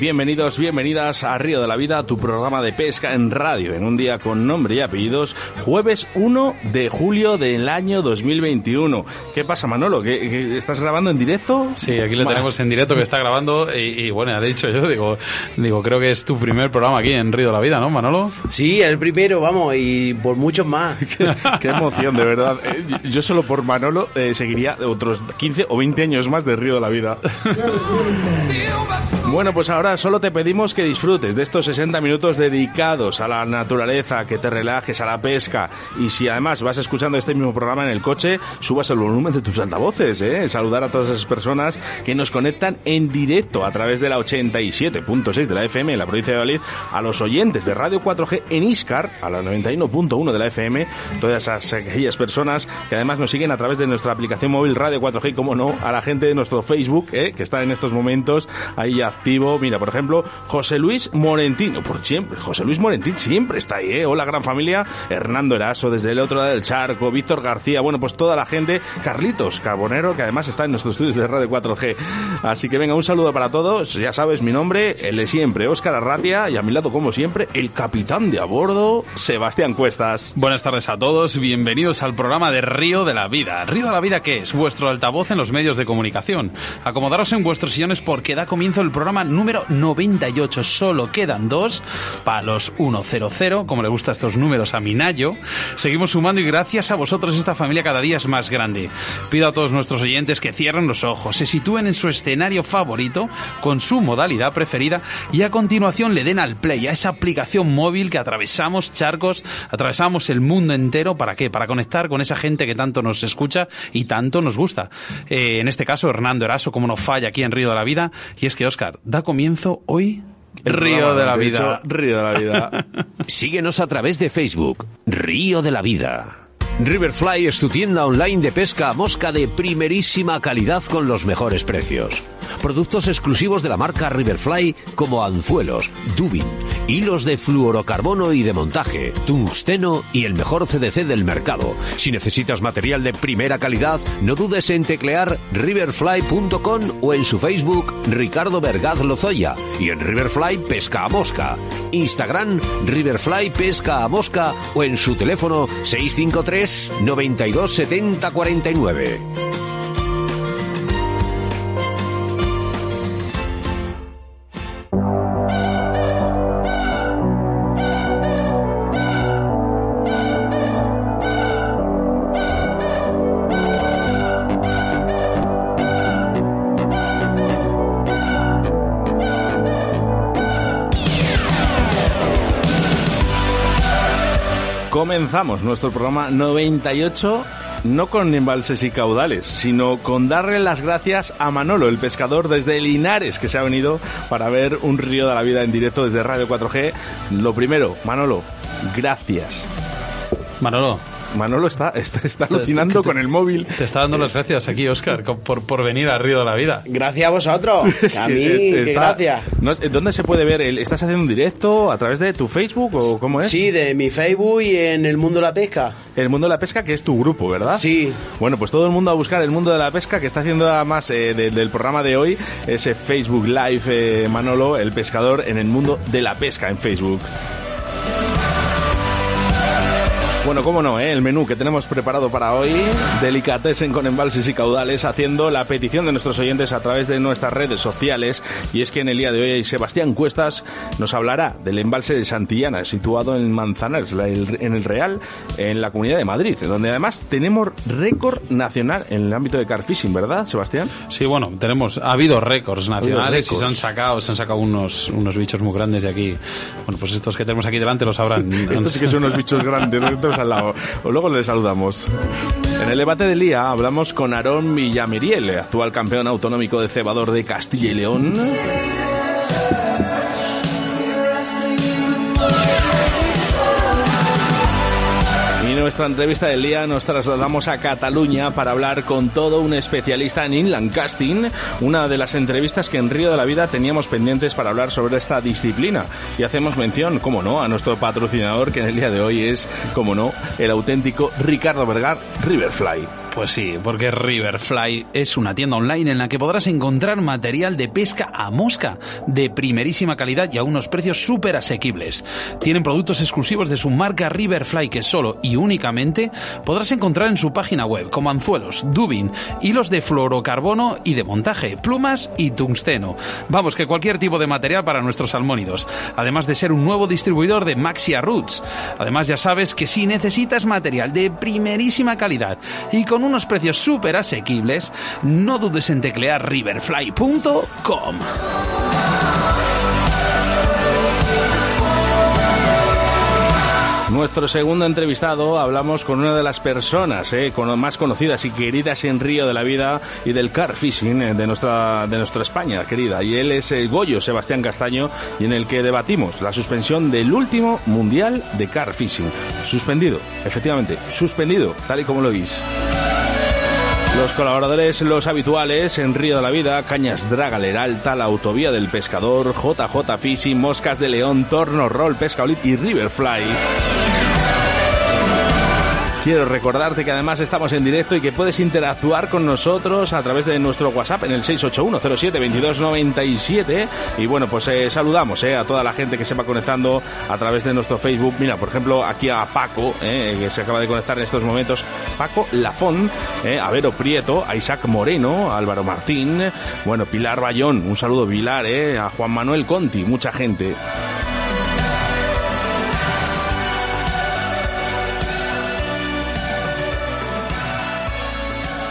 Bienvenidos, bienvenidas a Río de la Vida, tu programa de pesca en radio, en un día con nombre y apellidos, jueves 1 de julio del año 2021. ¿Qué pasa, Manolo? ¿Que, estás grabando en directo? Sí, aquí lo tenemos en directo que está grabando y, bueno, ha dicho yo, digo, digo, creo que es tu primer programa aquí en Río de la Vida, ¿no, Manolo? Sí, el primero, vamos, y por muchos más. qué, emoción, de verdad. Eh, yo solo por Manolo eh, seguiría otros 15 o 20 años más de Río de la Vida. bueno, pues ahora solo te pedimos que disfrutes de estos 60 minutos dedicados a la naturaleza, que te relajes a la pesca y si además vas escuchando este mismo programa en el coche, subas el volumen de tus altavoces, ¿eh? Saludar a todas esas personas que nos conectan en directo a través de la 87.6 de la FM en la provincia de Valladolid, a los oyentes de Radio 4G en Iscar, a la 91.1 de la FM, todas esas, aquellas personas que además nos siguen a través de nuestra aplicación móvil Radio 4G, como no, a la gente de nuestro Facebook, ¿eh? que está en estos momentos ahí Mira, por ejemplo, José Luis Morentino, por siempre, José Luis Morentín siempre está ahí, ¿eh? Hola, gran familia, Hernando Eraso desde el otro lado del charco, Víctor García, bueno, pues toda la gente, Carlitos Carbonero, que además está en nuestros estudios de Radio 4G. Así que venga, un saludo para todos, ya sabes mi nombre, el de siempre, Óscar Arratia, y a mi lado, como siempre, el capitán de a bordo, Sebastián Cuestas. Buenas tardes a todos, bienvenidos al programa de Río de la Vida. ¿Río de la Vida qué es? Vuestro altavoz en los medios de comunicación. Acomodaros en vuestros sillones porque da comienzo el programa número 98. Solo quedan dos para los 100, como le gustan estos números a Minayo. Seguimos sumando y gracias a vosotros esta familia cada día es más grande. Pido a todos nuestros oyentes que cierren los ojos, se sitúen en su escenario favorito con su modalidad preferida y a continuación le den al play a esa aplicación móvil que atravesamos charcos, atravesamos el mundo entero. ¿Para qué? Para conectar con esa gente que tanto nos escucha y tanto nos gusta. Eh, en este caso, Hernando Eraso, como no falla aquí en Río de la Vida. Y es que, Oscar, da comienzo hoy Río de la Vida. Río de la Vida. Síguenos a través de Facebook, Río de la Vida. Riverfly es tu tienda online de pesca a mosca de primerísima calidad con los mejores precios. Productos exclusivos de la marca Riverfly como anzuelos, dubin, hilos de fluorocarbono y de montaje, tungsteno y el mejor CDC del mercado. Si necesitas material de primera calidad, no dudes en teclear riverfly.com o en su Facebook Ricardo Vergaz Lozoya y en Riverfly Pesca a Mosca. Instagram Riverfly Pesca a Mosca o en su teléfono 653 92 70 49. Comenzamos nuestro programa 98 no con embalses y caudales, sino con darle las gracias a Manolo, el pescador desde Linares, que se ha venido para ver un río de la vida en directo desde Radio 4G. Lo primero, Manolo, gracias. Manolo, Manolo está, está, alucinando con el móvil. Te está dando las gracias aquí, Oscar, por, por venir a Río de la Vida. Gracias a vosotros. a mí, gracias. ¿Dónde se puede ver? ¿Estás haciendo un directo a través de tu Facebook o cómo es? Sí, de mi Facebook y en El Mundo de la Pesca. El Mundo de la Pesca, que es tu grupo, ¿verdad? Sí. Bueno, pues todo el mundo a buscar El Mundo de la Pesca, que está haciendo además eh, del programa de hoy, ese Facebook Live eh, Manolo, el pescador en el mundo de la pesca en Facebook. Bueno, cómo no, ¿eh? el menú que tenemos preparado para hoy, delicatessen con embalses y caudales, haciendo la petición de nuestros oyentes a través de nuestras redes sociales. Y es que en el día de hoy Sebastián Cuestas nos hablará del embalse de Santillana, situado en Manzanares, en el Real, en la Comunidad de Madrid, donde además tenemos récord nacional en el ámbito de carfishing, ¿verdad, Sebastián? Sí, bueno, tenemos, ha habido récords nacionales y se han sacado, se han sacado unos, unos bichos muy grandes de aquí. Bueno, pues estos que tenemos aquí delante lo sabrán. estos sí que son unos bichos grandes, al lado. Luego le saludamos. En el debate del día hablamos con Aarón Villamiriel, actual campeón autonómico de cebador de Castilla y León. Nuestra entrevista del día nos trasladamos a Cataluña para hablar con todo un especialista en inland casting, una de las entrevistas que en Río de la Vida teníamos pendientes para hablar sobre esta disciplina. Y hacemos mención, como no, a nuestro patrocinador que en el día de hoy es, como no, el auténtico Ricardo Vergar Riverfly. Pues sí, porque Riverfly es una tienda online en la que podrás encontrar material de pesca a mosca de primerísima calidad y a unos precios súper asequibles. Tienen productos exclusivos de su marca Riverfly que solo y únicamente podrás encontrar en su página web, como anzuelos, dubin, hilos de fluorocarbono y de montaje, plumas y tungsteno. Vamos, que cualquier tipo de material para nuestros salmónidos. Además de ser un nuevo distribuidor de Maxia Roots. Además ya sabes que si necesitas material de primerísima calidad y con unos precios súper asequibles, no dudes en teclear riverfly.com. Nuestro segundo entrevistado hablamos con una de las personas eh, más conocidas y queridas en Río de la Vida y del car fishing eh, de, nuestra, de nuestra España querida. Y él es el Goyo Sebastián Castaño y en el que debatimos la suspensión del último Mundial de car fishing. Suspendido, efectivamente, suspendido, tal y como lo oís. Los colaboradores, los habituales en Río de la Vida, Cañas Dragaler Alta, la Autovía del Pescador, JJ Fishing, Moscas de León, Torno Roll, Pescaolit y Riverfly. Quiero recordarte que además estamos en directo y que puedes interactuar con nosotros a través de nuestro WhatsApp en el 681-07-2297. Y bueno, pues eh, saludamos eh, a toda la gente que se va conectando a través de nuestro Facebook. Mira, por ejemplo, aquí a Paco, eh, que se acaba de conectar en estos momentos. Paco Lafón, a Vero Prieto, a Isaac Moreno, a Álvaro Martín, bueno, Pilar Bayón, un saludo Pilar, a Juan Manuel Conti, mucha gente.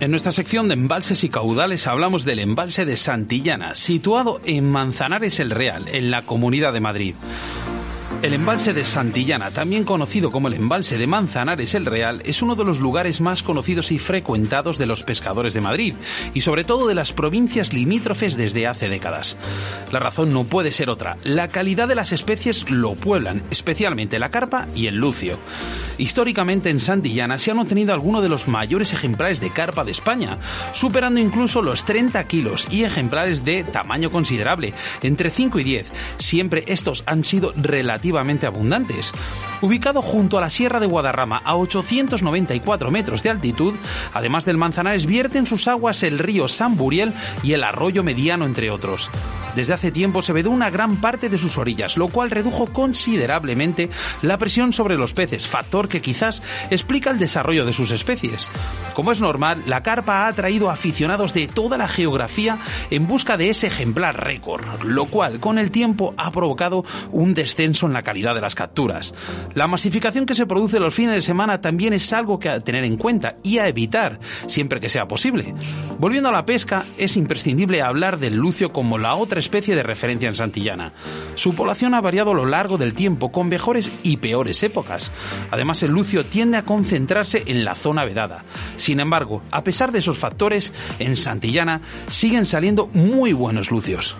En nuestra sección de embalses y caudales hablamos del embalse de Santillana, situado en Manzanares el Real, en la Comunidad de Madrid. El embalse de Santillana, también conocido como el embalse de Manzanares el Real, es uno de los lugares más conocidos y frecuentados de los pescadores de Madrid y sobre todo de las provincias limítrofes desde hace décadas. La razón no puede ser otra, la calidad de las especies lo pueblan, especialmente la carpa y el lucio. Históricamente en Santillana se han obtenido algunos de los mayores ejemplares de carpa de España, superando incluso los 30 kilos y ejemplares de tamaño considerable, entre 5 y 10. Siempre estos han sido relativamente abundantes. Ubicado junto a la Sierra de Guadarrama a 894 metros de altitud, además del Manzanares vierte en sus aguas el río San Buriel y el arroyo Mediano, entre otros. Desde hace tiempo se vedó una gran parte de sus orillas, lo cual redujo considerablemente la presión sobre los peces, factor que quizás explica el desarrollo de sus especies. Como es normal, la carpa ha atraído aficionados de toda la geografía en busca de ese ejemplar récord, lo cual con el tiempo ha provocado un descenso en la calidad de las capturas. La masificación que se produce los fines de semana también es algo que a tener en cuenta y a evitar siempre que sea posible. Volviendo a la pesca, es imprescindible hablar del lucio como la otra especie de referencia en Santillana. Su población ha variado a lo largo del tiempo con mejores y peores épocas. Además, el lucio tiende a concentrarse en la zona vedada. Sin embargo, a pesar de esos factores, en Santillana siguen saliendo muy buenos lucios.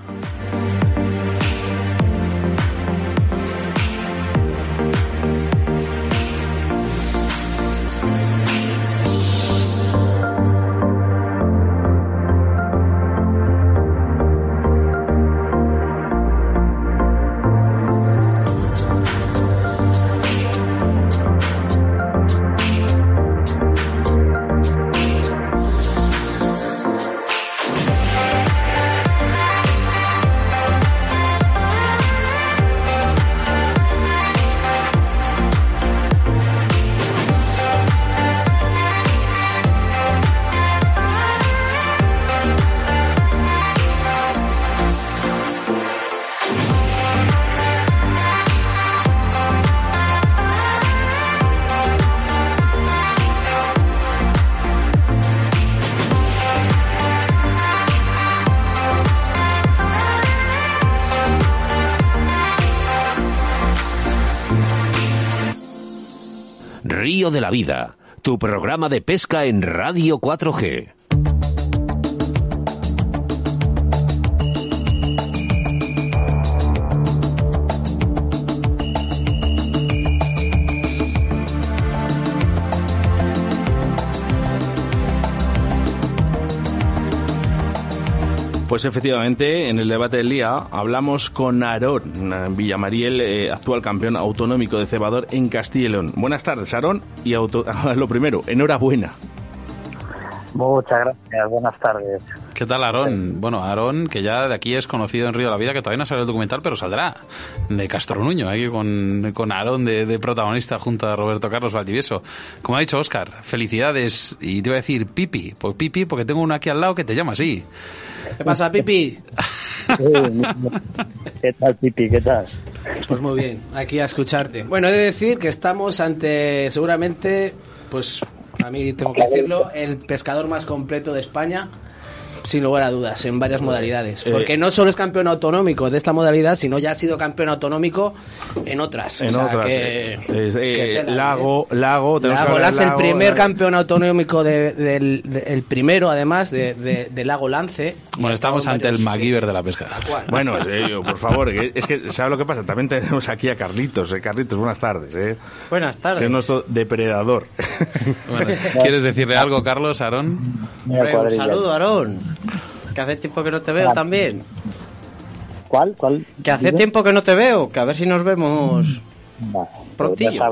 Vida, tu programa de pesca en Radio 4G. Pues efectivamente, en el debate del día hablamos con Aarón Villamariel, eh, actual campeón autonómico de cebador en Castilla y León. Buenas tardes, Aarón, y lo primero, enhorabuena. Muchas gracias, buenas tardes. ¿Qué tal, Aarón? Bueno, Aarón, que ya de aquí es conocido en Río de la Vida, que todavía no sale el documental, pero saldrá de Castro Nuño, aquí con, con Aarón de, protagonista junto a Roberto Carlos Valdivieso. Como ha dicho Oscar, felicidades, y te voy a decir Pipi, pues Pipi, porque tengo uno aquí al lado que te llama así. ¿Qué pasa, Pipi? ¿Qué tal, Pipi? ¿Qué tal? Pues muy bien, aquí a escucharte. Bueno, he de decir que estamos ante, seguramente, pues a mí tengo que decirlo, el pescador más completo de España sin lugar a dudas, en varias modalidades. Eh, Porque no solo es campeón autonómico de esta modalidad, sino ya ha sido campeón autonómico en otras. En otras. Que, Lago, Lago, Lago Lance, el primer campeón autonómico del, el primero, además, de, Lago Lance. Bueno, estamos ante el MacGyver de la pesca. Bueno, eh, por favor, es que, ¿sabes lo que pasa? También tenemos aquí a Carlitos. Eh, Carlitos, buenas tardes. Eh. Buenas tardes. Que es nuestro depredador. ¿Quieres decirle algo, Carlos, Aarón? Un saludo, Aarón. Que hace tiempo que no te veo también. ¿Cuál? ¿Cuál? Que hace tiempo que no te veo, que a ver si nos vemos prontillo.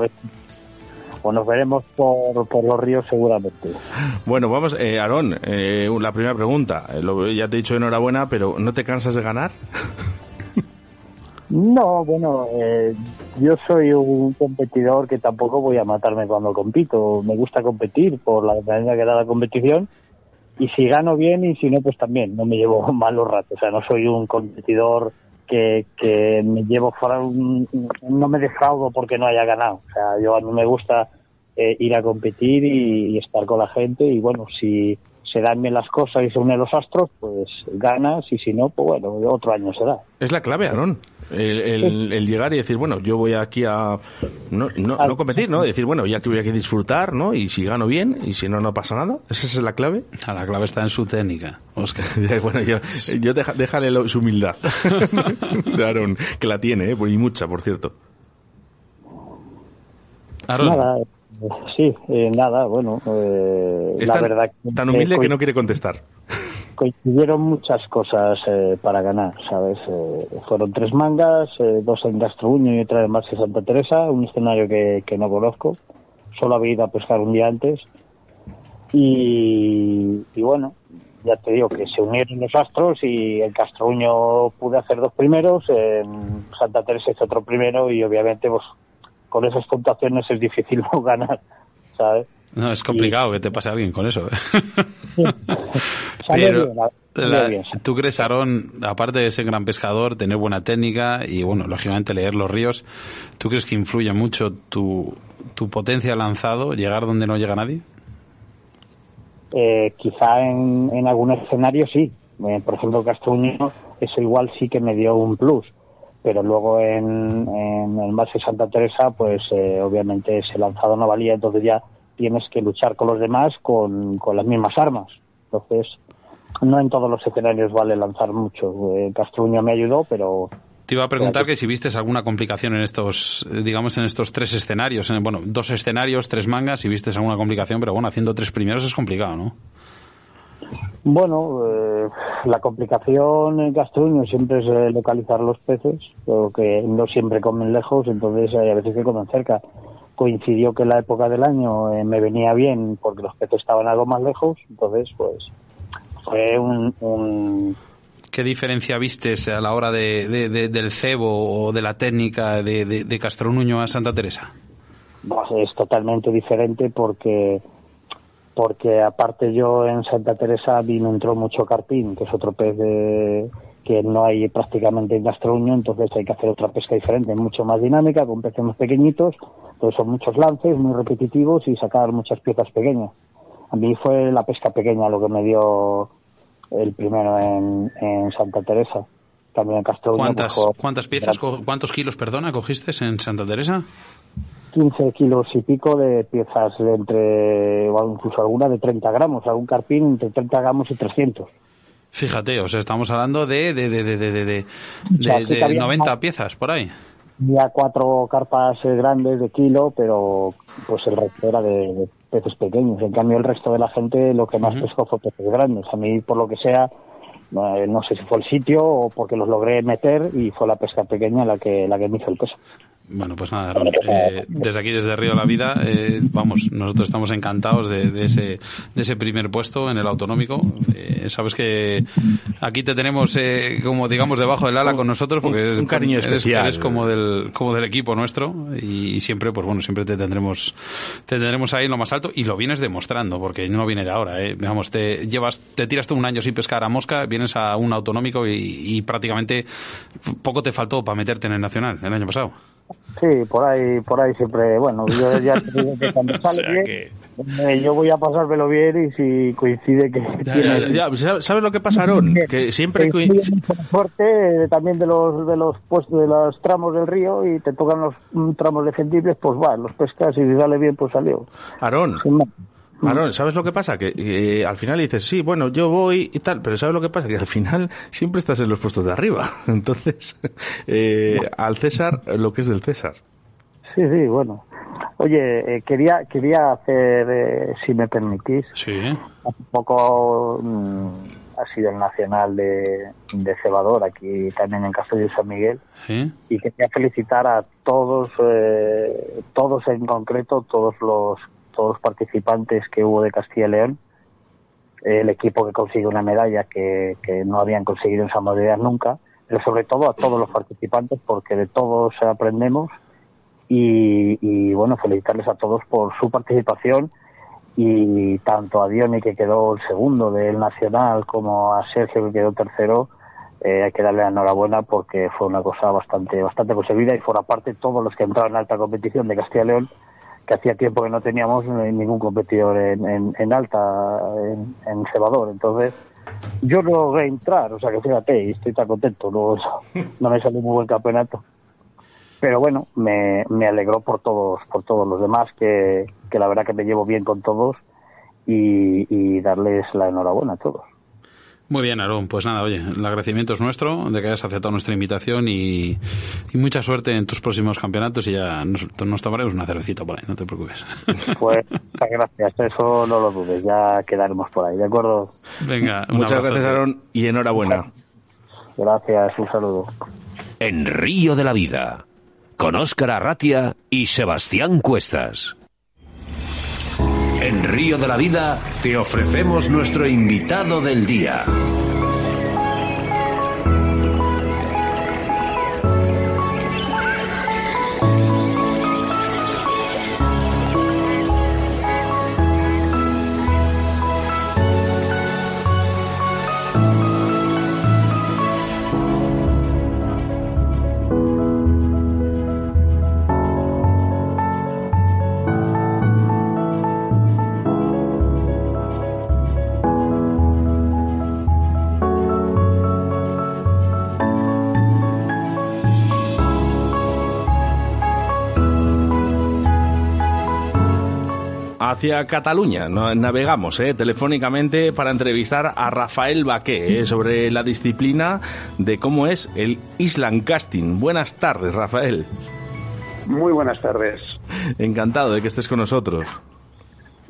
o nos veremos por, por, los ríos seguramente. Bueno, vamos, eh, Aarón, eh, la primera pregunta. Eh, ya te he dicho enhorabuena, pero ¿no te cansas de ganar? No, bueno, eh, yo soy un competidor que tampoco voy a matarme cuando compito. Me gusta competir por la manera que da la competición y si gano bien y si no, pues también, no me llevo malos ratos. O sea, no soy un competidor que, que me llevo fuera, no me defraudo porque no haya ganado. O sea, yo a mí me gusta eh, ir a competir y, estar con la gente y bueno, si se dan bien las cosas y se unen los astros, pues ganas y si no, pues bueno, otro año será. Es la clave, Aarón. El, llegar y decir, bueno, yo voy aquí a no, no, competir, ¿no? Decir, bueno, ya que voy aquí a disfrutar, ¿no? Y si gano bien y si no, no pasa nada. ¿Esa es la clave? la clave está en su técnica, Oscar. bueno, yo, yo déjale su humildad de Aaron, que la tiene, ¿eh? y mucha, por cierto. Nada, sí, eh, nada, bueno, eh, la verdad... Tan humilde que no quiere contestar coincidieron muchas cosas eh, para ganar, ¿sabes? Eh, fueron tres mangas, eh, dos en Uño y otra en Marcia Santa Teresa, un escenario que, que, no conozco, solo había ido a pescar un día antes. Y, bueno, ya te digo que se unieron los astros y en Uño pude hacer dos primeros, en Santa Teresa hice otro primero y obviamente pues con esas puntuaciones es difícil no ganar, ¿sabes? No, es complicado que te pase alguien con eso. ¿eh? Pero, ¿tú crees, Aarón, aparte de ser gran pescador, tener buena técnica y, bueno, lógicamente leer los ríos, ¿tú crees que influye mucho tu, tu potencia lanzado, llegar donde no llega nadie? Eh, quizá en, en algún escenario sí. Eh, por ejemplo, Castuño, eso igual sí que me dio un plus. Pero luego en, en el Mar de Santa Teresa, pues eh, obviamente ese lanzado no valía, entonces ya tienes que luchar con los demás con, con las mismas armas. Entonces, no en todos los escenarios vale lanzar mucho. Eh, Castruño me ayudó, pero te iba a preguntar que si viste alguna complicación en estos, digamos, en estos tres escenarios. bueno, dos escenarios, tres mangas, si viste alguna complicación, pero bueno, haciendo tres primeros es complicado, ¿no? Bueno, eh, la complicación en Castruño siempre es localizar los peces, que no siempre comen lejos, entonces hay a veces que comen cerca coincidió que la época del año eh, me venía bien porque los peces estaban algo más lejos, entonces pues fue un... ¿Qué diferencia vistes a la hora de, del cebo o de la técnica de, de, Castronuño a Santa Teresa? es totalmente diferente porque porque aparte yo en Santa Teresa vi me entró mucho carpín, que es otro pez de, que no hay prácticamente en Gastroño, entonces hay que hacer otra pesca diferente, mucho más dinámica, con peces más pequeñitos, pues son muchos lances, muy repetitivos y sacar muchas piezas pequeñas. A mí fue la pesca pequeña lo que me dio el primero en, Santa Teresa. También en Castroño. ¿Cuántas, ¿cuántas piezas, cuántos kilos, perdona, cogiste en Santa Teresa? 15 kilos y pico de piezas de entre, o incluso alguna de 30 gramos, algún carpín entre 30 gramos y 300. Fíjate, o sea, estamos hablando de, de, de, de, de, de, de, O sea, de- sí que de había 90 más- piezas por ahí. Había cuatro carpas eh, grandes de kilo, pero pues el resto era de, peces pequeños. En cambio, el resto de la gente lo que más pescó fue peces grandes. A mí, por lo que sea, no, eh, no sé si fue el sitio o porque los logré meter y fue la pesca pequeña la que, la que me hizo el peso. Bueno, pues nada, Aaron, eh, desde aquí, desde Río de la Vida, eh, vamos, nosotros estamos encantados de, de ese, de ese primer puesto en el autonómico. Eh, sabes que aquí te tenemos, eh, como digamos, debajo del ala con nosotros, porque eres, un cariño eres- especial. eres como del, como del equipo nuestro y, siempre, pues bueno, siempre te tendremos, te tendremos ahí en lo más alto y lo vienes demostrando, porque no viene de ahora, eh. Vamos, te llevas, te tiras tú un año sin pescar a mosca, vienes a un autonómico y, y prácticamente poco te faltó para meterte en el nacional el año pasado. Sí, por ahí, por ahí siempre, bueno, yo ya te digo que cuando sale sea bien, que- eh, yo voy a pasármelo bien y si coincide que tiene... Ya, ya, ¿Sabes lo que pasa, Aarón? Que siempre... que coi- influye mucho la suerte eh, también de los de los puestos de los tramos del río y te tocan los mm, tramos defendibles pues va los pescas y si sale bien pues salió Aarón, Aarón, ¿sabes lo que pasa? Que eh, al final dices, sí, bueno, yo voy y tal, pero ¿sabes lo que pasa? Que al final siempre estás en los puestos de arriba. Entonces, eh, al César, lo que es del César. sí sí bueno oye eh, quería quería hacer eh, si me permitís Sí. hace poco mm, ha sido el nacional de, de cebador aquí también en Castillo de San Miguel Sí. y quería felicitar a todos, eh, todos en concreto, todos los, todos los participantes que hubo de Castilla y León, el equipo que consiguió una medalla que, que no habían conseguido en esa modalidad nunca, pero sobre todo a todos los participantes porque de todos aprendemos y, y bueno, felicitarles a todos por su participación y tanto a Diony que quedó el segundo del Nacional como a Sergio que quedó tercero eh, hay que darle la enhorabuena porque fue una cosa bastante bastante conseguida y fuera parte todos los que entraron en alta competición de Castilla y León que hacía tiempo que no teníamos ningún competidor en, en, en alta en, en cebador. Entonces yo logré entrar o sea que fíjate y estoy tan contento no, no me salió muy buen campeonato. Pero bueno me, me alegró por todos por todos los demás que, que la verdad que me llevo bien con todos y darles la enhorabuena a todos Muy bien, Aarón. Pues nada, oye, el agradecimiento es nuestro de que hayas aceptado nuestra invitación y, y mucha suerte en tus próximos campeonatos y ya nos, nos tomaremos una cervecita por ahí, no te preocupes. Pues muchas gracias, eso no lo dudes, ya quedaremos por ahí, ¿de acuerdo? Venga, Muchas gracias, Aarón, y enhorabuena. Gracias, un saludo. En Río de la Vida, con Óscar Arratia y Sebastián Cuestas. En Río de la Vida te ofrecemos nuestro invitado del día. Hacia Cataluña navegamos eh, telefónicamente para entrevistar a Rafael Baqué eh, sobre la disciplina de cómo es el Island Casting. Buenas tardes, Rafael. Muy buenas tardes. Encantado de que estés con nosotros.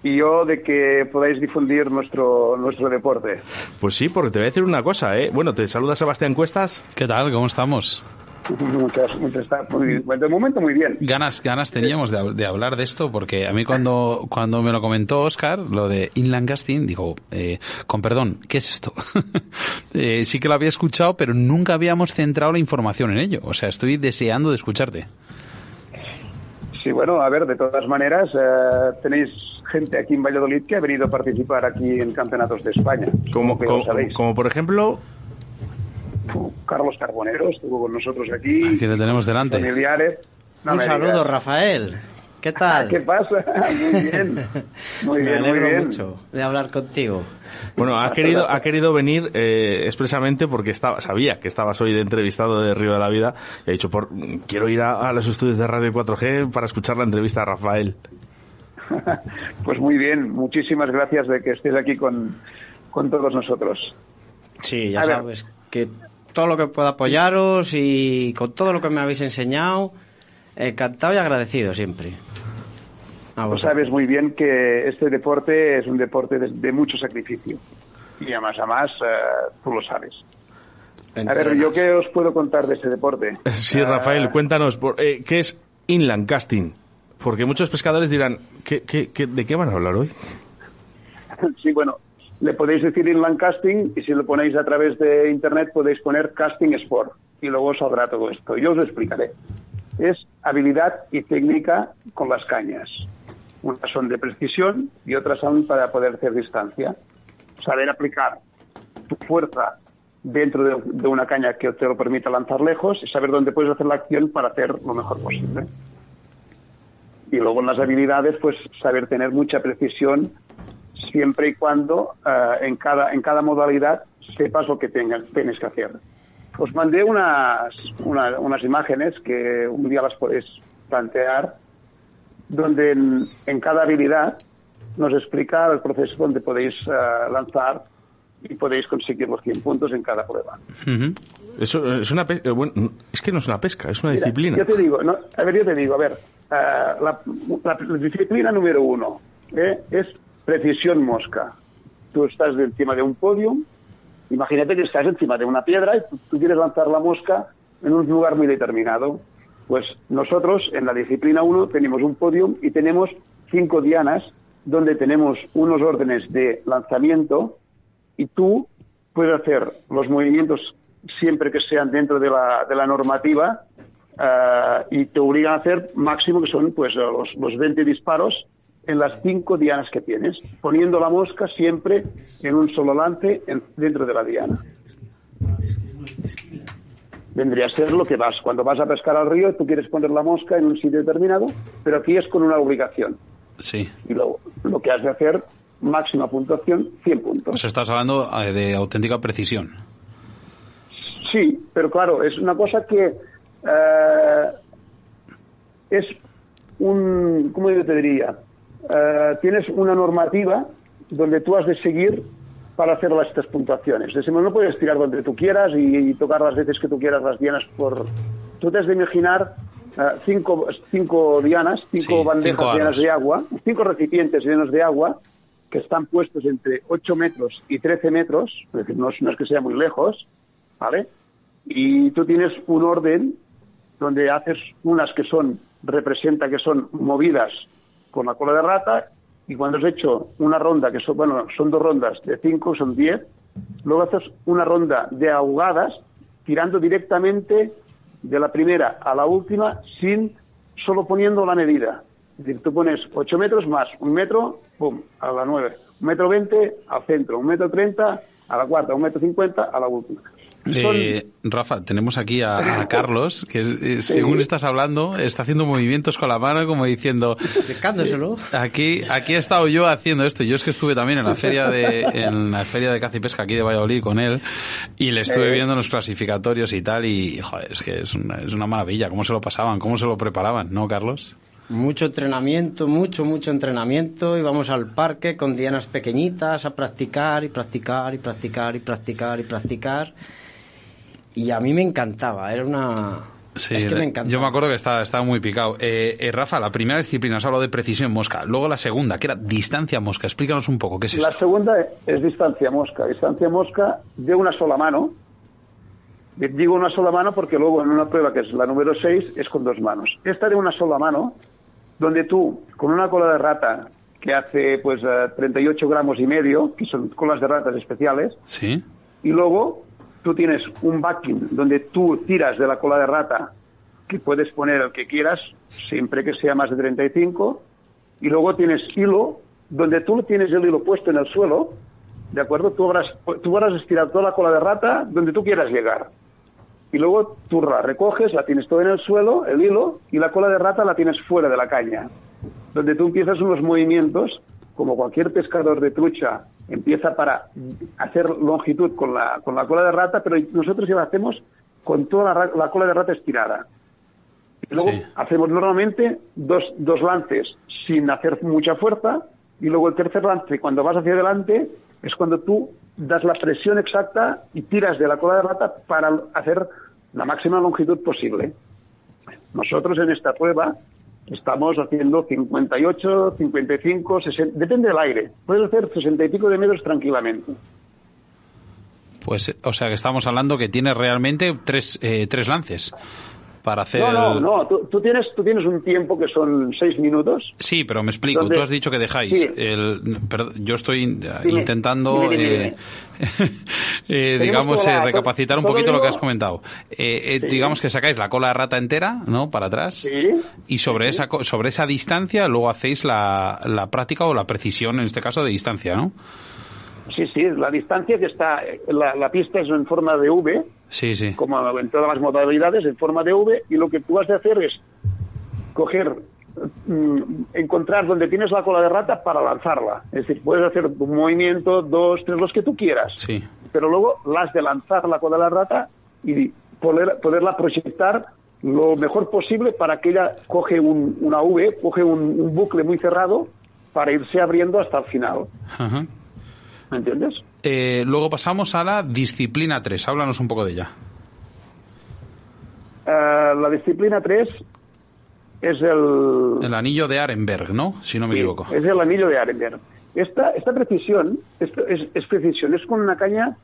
Y yo de que podáis difundir nuestro, nuestro deporte. Pues sí, porque te voy a decir una cosa, ¿eh? Bueno, te saluda Sebastián Cuestas. ¿Qué tal? ¿Cómo estamos? Muchas, muchas, muy, de momento muy bien. Ganas, ganas teníamos de, de hablar de esto porque a mí cuando, cuando me lo comentó Oscar, lo de Inland Casting, digo, eh, con perdón, ¿qué es esto? Eh, sí que lo había escuchado, pero nunca habíamos centrado la información en ello. O sea, estoy deseando de escucharte. Sí, bueno, a ver, de todas maneras, eh, tenéis gente aquí en Valladolid que ha venido a participar aquí en campeonatos de España. Como, que como, lo sabéis. como por ejemplo, Carlos Carbonero estuvo con nosotros aquí. Aquí le tenemos delante. Familiares. No Un me saludo, digas. Rafael. ¿Qué tal? ¿Qué pasa? Muy bien. Muy Me bien, muy alegro bien. mucho de hablar contigo. Bueno, ha querido, ha querido venir eh, expresamente porque estaba, sabía que estabas hoy de entrevistado de Río de la Vida y ha dicho, por, quiero ir a, a los estudios de Radio 4G para escuchar la entrevista a Rafael. Pues muy bien. Muchísimas gracias de que estés aquí con, con todos nosotros. Sí, ya A ver. sabes que todo lo que pueda apoyaros y con todo lo que me habéis enseñado, encantado y agradecido siempre. A vosotros. sabes muy bien que este deporte es un deporte de, de mucho sacrificio. Y además, además, eh, tú lo sabes. A ver, ¿yo qué os puedo contar de este deporte? Sí, Rafael, cuéntanos, por- eh, ¿qué es inland casting? Porque muchos pescadores dirán, ¿qué, qué, qué- de qué van a hablar hoy? Sí, bueno, le podéis decir inland casting y si lo ponéis a través de internet podéis poner casting sport y luego saldrá todo esto. Yo os lo explicaré. Es habilidad y técnica con las cañas. Unas son de precisión y otras son para poder hacer distancia. Saber aplicar tu fuerza dentro de, de una caña que te lo permita lanzar lejos y saber dónde puedes hacer la acción para hacer lo mejor posible. Y luego en las habilidades, pues saber tener mucha precisión siempre y cuando eh, en, cada, en cada modalidad sepas lo que tengas, tienes que hacer. Os mandé unas, una- unas imágenes que un día las podéis plantear, donde en, en cada habilidad nos explica el proceso donde podéis eh, lanzar y podéis conseguir los 100 puntos en cada prueba. Ujú. Eso es una eh, bueno, es que no es una pesca, es una Mira, disciplina. Yo te digo, no, a ver, yo te digo, a ver, eh, la, la- la disciplina número uno eh, es precisión mosca. Tú estás encima de un podium, imagínate que estás encima de una piedra y tú, quieres lanzar la mosca en un lugar muy determinado. Pues nosotros en la disciplina 1 tenemos un podium y tenemos cinco dianas donde tenemos unos órdenes de lanzamiento y tú puedes hacer los movimientos siempre que sean dentro de la, de la normativa eh, y te obligan a hacer máximo que son pues los, los 20 disparos en las cinco dianas que tienes, poniendo la mosca siempre en un solo lance en- dentro de la diana. Vendría a ser lo que vas. Cuando vas a pescar al río, tú quieres poner la mosca en un sitio determinado, pero aquí es con una obligación. Sí. Y lo, lo que has de hacer, máxima puntuación, 100 puntos. Pues estás hablando eh, de auténtica precisión. Sí, pero claro, es una cosa que eh, es un, ¿cómo yo te diría? Eh, tienes una normativa donde tú has de seguir para hacer las, estas puntuaciones. Es decir, no puedes tirar donde tú quieras y, tocar las veces que tú quieras las dianas por... Tú te has de imaginar eh, cinco, cinco dianas, cinco Sí, bandejas cinco de agua, cinco recipientes llenos de agua que están puestos entre 8 metros y 13 metros, es decir, no es, no es que sea muy lejos, ¿vale? Y tú tienes un orden donde haces unas que son, representa que son movidas con la cola de rata, y cuando has hecho una ronda, que son, bueno, son dos rondas de cinco, son diez, luego haces una ronda de ahogadas, tirando directamente de la primera a la última, sin solo poniendo la medida. Es decir, tú pones 8 metros más un metro, pum, a la 9. Un metro 20 al centro, un metro 30 a la cuarta, un metro 50 a la última. Son- Eh, Rafa, tenemos aquí a, a Carlos, que eh, según estás hablando, está haciendo movimientos con la mano como diciendo, Explicándoselo. aquí, aquí he estado yo haciendo esto. Yo es que estuve también en la feria de, en la feria de caza y pesca aquí de Valladolid con él y le estuve Eh. viendo en los clasificatorios y tal y, joder, es que es una, es una maravilla. ¿Cómo se lo pasaban? ¿Cómo se lo preparaban? ¿No, Carlos? Mucho entrenamiento, mucho, mucho entrenamiento. Íbamos al parque con dianas pequeñitas a practicar y practicar y practicar y practicar y practicar. Y a mí me encantaba, era una... Sí, es que la- me encantaba. yo me acuerdo que estaba, estaba muy picado. Eh, eh, Rafa, la primera disciplina has hablado de precisión mosca. Luego la segunda, que era distancia mosca. Explícanos un poco, ¿qué es La esto? segunda es distancia mosca. Distancia mosca de una sola mano. Digo una sola mano porque luego en una prueba que es la número 6 es con dos manos. Esta de una sola mano, donde tú con una cola de rata que hace pues eh, 38 gramos y medio, que son colas de ratas especiales, Sí. y luego tú tienes un backing donde tú tiras de la cola de rata que puedes poner el que quieras, siempre que sea más de 35, y luego tienes hilo donde tú tienes el hilo puesto en el suelo, ¿de acuerdo? Tú habrás, tú habrás toda la cola de rata donde tú quieras llegar. Y luego tú la recoges, la tienes todo en el suelo, el hilo, y la cola de rata la tienes fuera de la caña. donde tú empiezas unos movimientos, como cualquier pescador de trucha empieza para hacer longitud con la, con la cola de rata, pero nosotros ya lo hacemos con toda la, la cola de rata estirada. Y luego Sí. hacemos normalmente dos, dos lances sin hacer mucha fuerza y luego el tercer lance, cuando vas hacia adelante, es cuando tú das la presión exacta y tiras de la cola de rata para hacer la máxima longitud posible. Nosotros en esta prueba estamos haciendo 58, 55, 60, depende del aire. Puedes hacer 60 y pico de metros tranquilamente. Pues, o sea, que estamos hablando que tiene realmente tres, eh, tres lances para hacer... No, no, no. Tú, tú tienes, tú tienes un tiempo que son 6 minutos. Sí, pero me explico. Tú has dicho que dejáis. Sí. El, perdón, yo estoy Dime, intentando, dime, dime, eh, eh, digamos, eh, recapacitar un poquito lo que has comentado. Eh, Sí. Digamos que sacáis la cola de rata entera, ¿no? Para atrás. Sí. Y sobre esa sobre esa distancia luego hacéis la, la práctica o la precisión, en este caso, de distancia, ¿no? Sí, sí, la distancia que está, la, la pista es en forma de V, Sí, sí. como en todas las modalidades, en forma de V, y lo que tú has de hacer es coger, mm, encontrar donde tienes la cola de rata para lanzarla. Es decir, puedes hacer un movimiento, dos, tres, los que tú quieras. Sí. Pero luego la has de lanzar la cola de la rata y poder, poderla proyectar lo mejor posible para que ella coge un- una V, coge un, un bucle muy cerrado para irse abriendo hasta el final. Ajá. ¿Me entiendes? Eh, luego pasamos a la disciplina 3. Háblanos un poco de ella. Eh, la disciplina 3 es el, El anillo de Arenberg, ¿no? Si no me sí, equivoco. es el anillo de Arenberg. Esta, esta precisión esto es, es precisión, es con una caña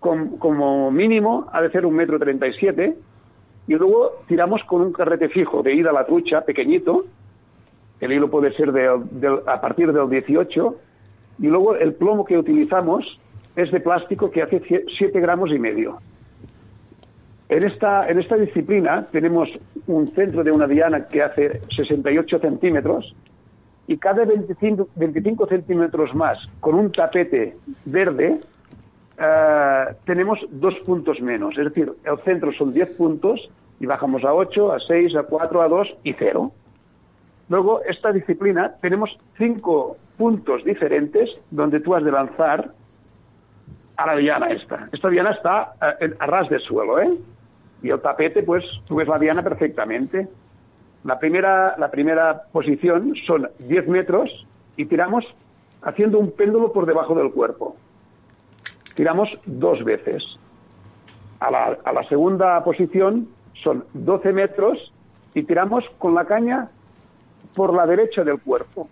con- como mínimo ha de ser un metro treinta y siete y luego tiramos con un carrete fijo de ida a la trucha pequeñito, el hilo puede ser de- del- a partir del 18 y luego el plomo que utilizamos es de plástico que hace 7 gramos y medio. En esta, disciplina tenemos un centro de una diana que hace 68 centímetros y cada 25, 25 centímetros más con un tapete verde eh, tenemos dos puntos menos. Es decir, el centro son 10 puntos y bajamos a 8, a 6, a 4, a 2 y 0. Luego, esta disciplina tenemos cinco puntos diferentes donde tú has de lanzar a la diana esta. Esta diana está eh, en- a ras de suelo, ¿eh? Y el tapete, pues, tú ves la diana perfectamente. La primera, la primera posición son 10 metros y tiramos haciendo un péndulo por debajo del cuerpo. Tiramos dos veces. A la, a la segunda posición son 12 metros y tiramos con la caña por la derecha del cuerpo.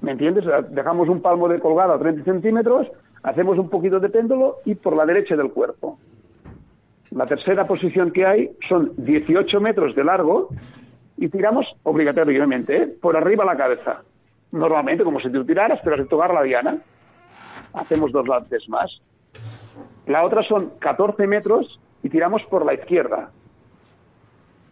¿Me entiendes? Dejamos un palmo de colgada a 30 centímetros, hacemos un poquito de péndulo y por la derecha del cuerpo. La tercera posición que hay son 18 metros de largo y tiramos obligatoriamente ¿eh? por arriba la cabeza. Normalmente, como si tú tiraras, pero sin tocar la diana. Hacemos dos lances más. La otra son 14 metros y tiramos por la izquierda.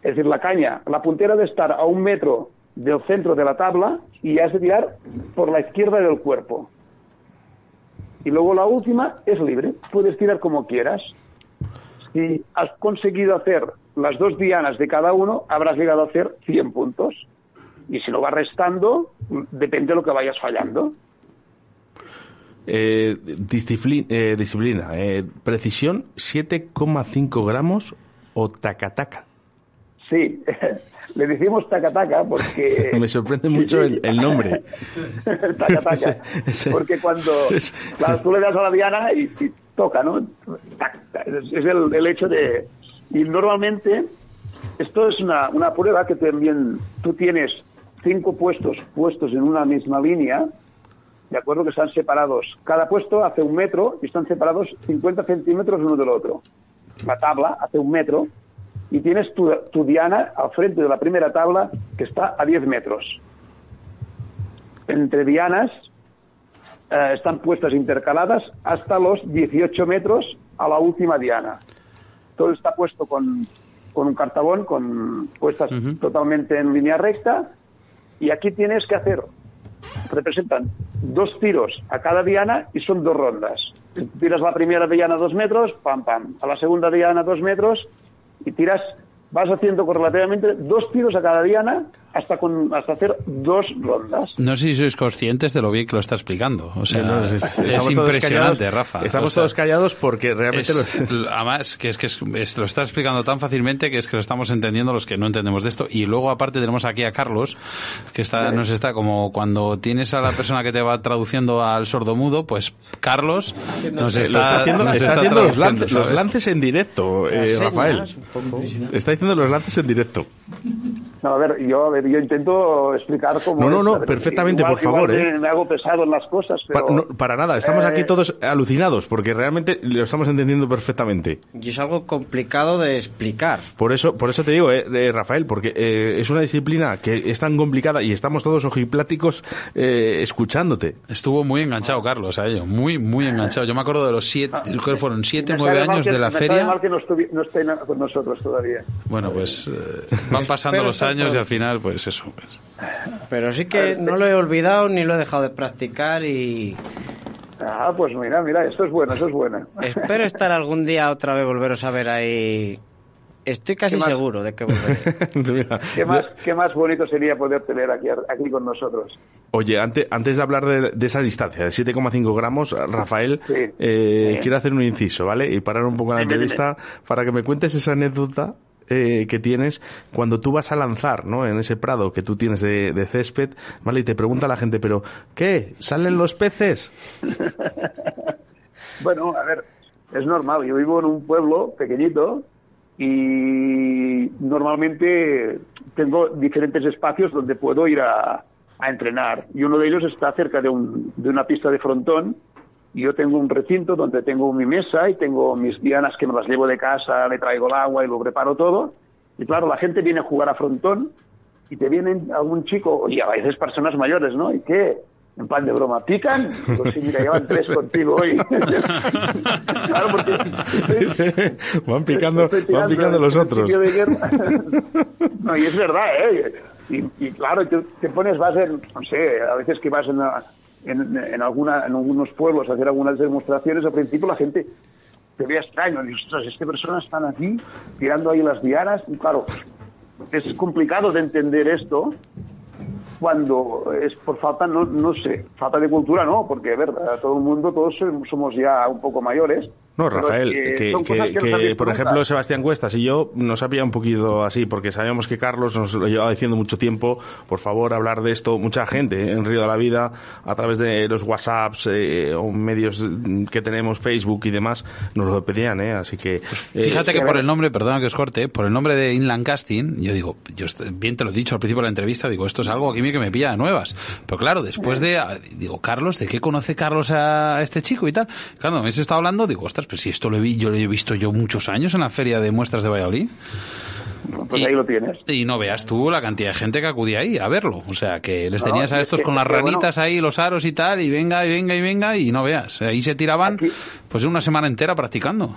Es decir, la caña, la puntera de estar a un metro del centro de la tabla y has de tirar por la izquierda del cuerpo. Y luego la última es libre, puedes tirar como quieras. Si has conseguido hacer las dos dianas de cada uno, habrás llegado a hacer 100 puntos. Y si lo vas restando, depende de lo que vayas fallando. Eh, disciplina, eh, disciplina eh, precisión 7,5 gramos o tacataca. Sí, le decimos taca-taca porque... Me sorprende mucho el, el nombre. taca-taca. Porque cuando claro, tú le das a la diana y, y toca, ¿no? Es el, el hecho de... Y normalmente esto es una, una prueba que también tú tienes cinco puestos puestos en una misma línea, de acuerdo que están separados. Cada puesto hace un metro y están separados 50 centímetros uno del otro. La tabla hace un metro y tienes tu, tu diana al frente de la primera tabla que está a 10 metros. Entre dianas eh, están puestas intercaladas hasta los 18 metros a la última diana. Todo está puesto con, con un cartabón, con puestas totalmente en línea recta y aquí tienes que hacer, representan dos tiros a cada diana y son dos rondas. Tiras la primera diana dos metros, pam, pam. A la segunda diana dos metros y tiras, vas haciendo correlativamente dos tiros a cada diana hasta con hasta hacer dos rondas. No sé si sois conscientes de lo bien que lo está explicando. O sea, No, es, es- estamos todos impresionante, callados. Rafa. Estamos O sea, todos callados porque realmente es- lo- además que es que es- es- lo está explicando tan fácilmente que es que lo estamos entendiendo los que no entendemos de esto y luego aparte tenemos aquí a Carlos que está nos está como cuando tienes a la persona que te va traduciendo al sordomudo pues Carlos nos está, está haciendo, nos está está haciendo los, lances, los ¿sabes? lances en directo, eh, Rafael. Está diciendo los lances en directo. No, a ver, yo, a ver, yo intento explicar cómo. No, no, no, perfectamente, igual- por favor, igual ¿eh? me- Me hago pesado en las cosas, Pa- pero. no, para nada, estamos Eh, aquí todos alucinados porque realmente lo estamos entendiendo perfectamente. Y es algo complicado de explicar. Por eso, por eso te digo, eh, eh, Rafael, porque eh, es una disciplina que es tan complicada y estamos todos ojipláticos eh, escuchándote. Estuvo muy enganchado Carlos a ello, muy muy enganchado. Yo me acuerdo de los siete, que fueron siete nueve años que- de la me sabe feria. mal que no, no estén con nosotros todavía. Bueno, pues eh, van pasando los estar años y al final, pues eso. pues. Pero sí que no lo he olvidado ni lo he dejado de practicar y Ah, pues mira, mira, esto es bueno, eso es bueno. espero estar algún día otra vez volveros a ver ahí. Estoy casi seguro de que volveré. Mira, ¿Qué más, ¿Qué más bonito sería poder tener aquí, aquí con nosotros? Oye, antes, antes de hablar de, de esa distancia de 7,5 gramos, Rafael, Sí. eh, Sí. quiero hacer un inciso, ¿vale? Y parar un poco la entrevista para que me cuentes esa anécdota eh, que tienes cuando tú vas a lanzar, ¿no? En ese prado que tú tienes de, césped, ¿vale? Y te pregunta la gente, pero ¿qué? ¿Salen los peces? Bueno, a ver, es normal. Yo vivo en un pueblo pequeñito y normalmente tengo diferentes espacios donde puedo ir a, a entrenar. Y uno de ellos está cerca de, un- de una pista de frontón. Yo tengo un recinto donde tengo mi mesa y tengo mis dianas que me las llevo de casa, le traigo el agua y lo preparo todo. Y claro, la gente viene a jugar a frontón y te vienen algún chico, y a veces personas mayores, ¿no? ¿Y qué? En plan de broma, ¿pican? Digo, sí, mira, llevan tres contigo hoy. claro, porque... van picando, van picando los otros. no, y es verdad, ¿eh? Y, y claro, te, te pones, vas en, no sé, a veces que vas en, la- en, en, alguna, en algunos pueblos hacer algunas demostraciones, al principio la gente te ve extraño, y ostras, estas personas están aquí tirando ahí las dianas, y claro, es complicado de entender esto cuando es por falta, no, no sé, falta de cultura no, porque, a ver, todo el mundo, todos somos ya un poco mayores. No, Rafael, es que, que- por ejemplo, Sebastián Cuestas y yo nos había un poquito así, porque sabíamos que Carlos nos lo llevaba diciendo mucho tiempo, por favor, hablar de esto, mucha gente ¿eh? en Río de la Vida, a través de los WhatsApps eh, o medios que tenemos, Facebook y demás, nos lo pedían, ¿eh? así que... eh, Fíjate que por el nombre, perdona que os corte, por el nombre de Inland Casting, yo digo, yo bien te lo he dicho al principio de la entrevista, digo, esto es algo aquí que me pilla de nuevas. Pero claro, después de, digo, Carlos, ¿de qué conoce Carlos a este chico y tal? Claro, me has estado hablando, digo, ostras, pero si esto lo he, vi- yo lo he visto yo muchos años en la feria de muestras de Valladolid. Pues y- ahí lo tienes. Y no veas tú la cantidad de gente que acudía ahí a verlo. O sea, que les No, tenías a es estos que- con las bueno, ranitas ahí, los aros y tal, y venga, y venga, y venga, y no veas. Ahí se tiraban, Aquí- pues una semana entera practicando.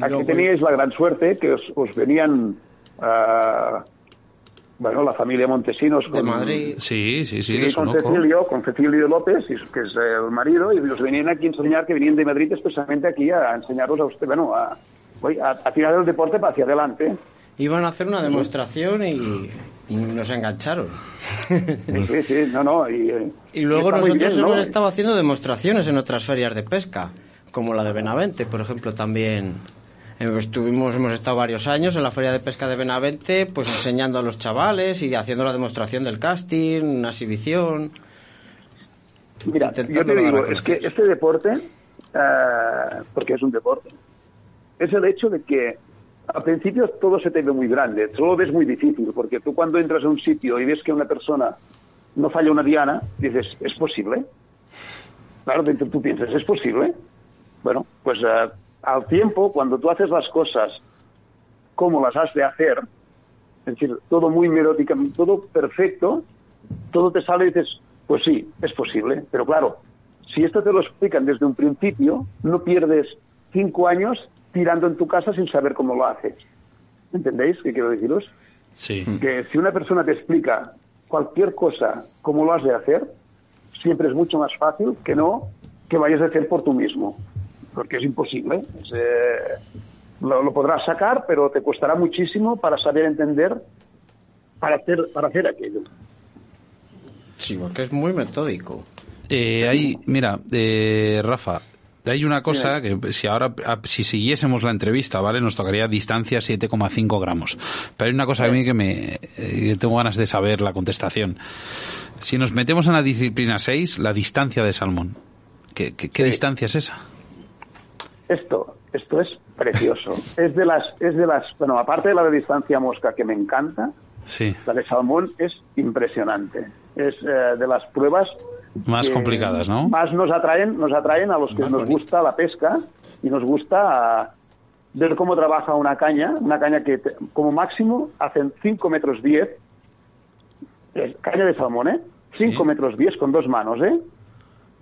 Aquí teníais la gran suerte que os, os venían, ah, bueno, la familia Montesinos De con, Madrid. Sí, sí, sí, y con. Cecilio, con Cecilio López, y- que es el marido, y os venían aquí a enseñar que venían de Madrid expresamente aquí a enseñaros a usted, bueno, a, a, a tirar el deporte para hacia adelante. Iban a hacer una demostración y, y nos engancharon. Sí, sí, no, no. Y, eh, Y luego nosotros bien, ¿no? hemos estado haciendo demostraciones en otras ferias de pesca, como la de Benavente, por ejemplo, también. Estuvimos, hemos estado varios años en la feria de pesca de Benavente, pues enseñando a los chavales y haciendo la demostración del casting, una exhibición. Mira, yo te digo, es que este deporte, eh, porque es un deporte, es el hecho de que al principio todo se te ve muy grande, todo ves muy difícil, porque tú cuando entras a un sitio y ves que una persona no falla una diana, dices, ¿es posible? Claro, dentro tú piensas, ¿es posible? Bueno, pues eh, al tiempo, cuando tú haces las cosas como las has de hacer, es decir, todo muy meródica, todo perfecto, todo te sale y dices, pues sí, es posible. Pero claro, si esto te lo explican desde un principio, no pierdes cinco años tirando en tu casa sin saber cómo lo haces. ¿Entendéis qué quiero deciros? Sí. Que si una persona te explica cualquier cosa cómo lo has de hacer, siempre es mucho más fácil que no que vayas a hacer por tú mismo. Porque es imposible. Es, eh, lo, lo podrás sacar, pero te costará muchísimo para saber entender para hacer, para hacer aquello. Sí, porque es muy metódico. Eh, hay, mira, eh, Rafa, hay una cosa que si ahora, ah, si siguiésemos la entrevista, ¿vale? Nos tocaría distancia 7,5 gramos. Pero hay una cosa a mí que me, eh, que tengo ganas de saber la contestación. Si nos metemos en la disciplina 6, la distancia de salmón. ¿Qué, qué, qué distancia es esa? Esto, esto es precioso. es de las, es de las, bueno, aparte de la de distancia mosca que me encanta, Sí, la de salmón es impresionante. Es eh, de las pruebas más complicadas, ¿no? Más nos atraen, nos atraen a los que Más nos bonito. gusta la pesca y nos gusta ah, ver cómo trabaja una caña, una caña que te- como máximo hacen 5 metros 10, es caña de salmón, ¿eh? 5 Sí. metros 10 con dos manos, ¿eh?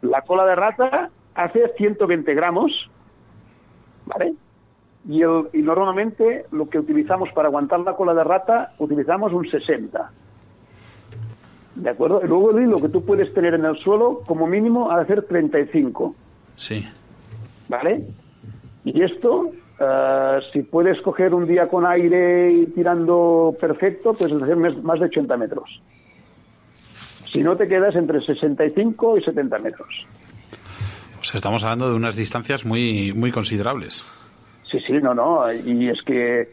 La cola de rata hace 120 gramos, ¿vale? Y, el, y normalmente lo que utilizamos para aguantar la cola de rata, utilizamos un 60. ¿De acuerdo? Y luego el hilo que tú puedes tener en el suelo, como mínimo, ha de ser 35. Sí. ¿Vale? Y esto, eh, si puedes coger un día con aire y tirando perfecto, pues hacer más de 80 metros. Si no, te quedas entre 65 y 70 metros. O sea, estamos hablando de unas distancias muy, muy considerables. Sí, sí, no, no. Y es que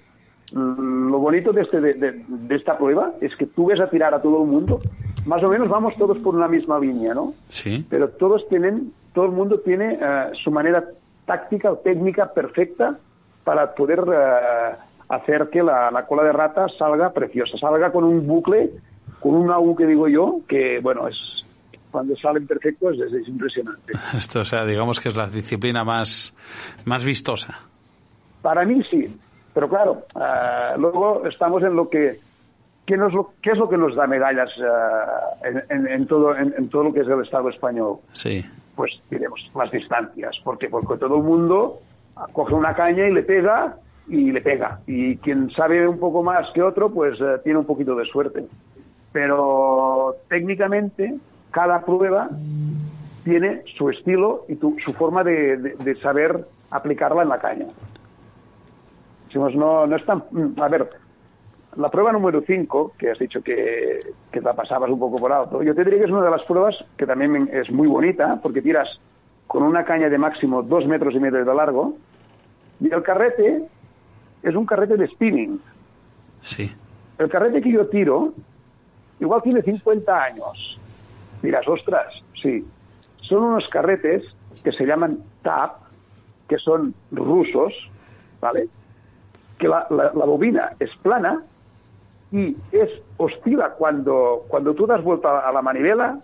mm, lo bonito de, este, de, de- de esta prueba es que tú ves a tirar a todo el mundo. Más o menos vamos todos por una misma línea, ¿no? Sí. Pero todos tienen, todo el mundo tiene eh, su manera táctica o técnica perfecta para poder eh, hacer que la, la cola de rata salga preciosa, salga con un bucle, con un AU que digo yo, que bueno, es cuando salen perfectos es, es impresionante. Esto, o sea, digamos que es la disciplina más, más vistosa. Para mí sí, pero claro, eh, luego estamos en lo que ¿qué, nos lo- qué es lo que nos da medallas eh, en, en- en todo en, en todo lo que es el Estado español? Sí. Pues diremos las distancias, porque porque todo el mundo coge una caña y le pega y le pega y quien sabe un poco más que otro pues eh, tiene un poquito de suerte. Pero técnicamente cada prueba tiene su estilo y tu- su forma de, de- de saber aplicarla en la caña. Decimos, no, no es tan... A ver, la prueba número 5, que has dicho que, que la pasabas un poco por alto, yo te diría que es una de las pruebas que también es muy bonita, porque tiras con una caña de máximo dos metros y medio de largo, y el carrete es un carrete de spinning. Sí. El carrete que yo tiro, igual tiene 50 años. Dirás, ostras, sí. Son unos carretes que se llaman TAP, que son rusos, ¿vale? Que la, la- la bobina es plana y es oscila cuando, cuando tú das vuelta a la manivela,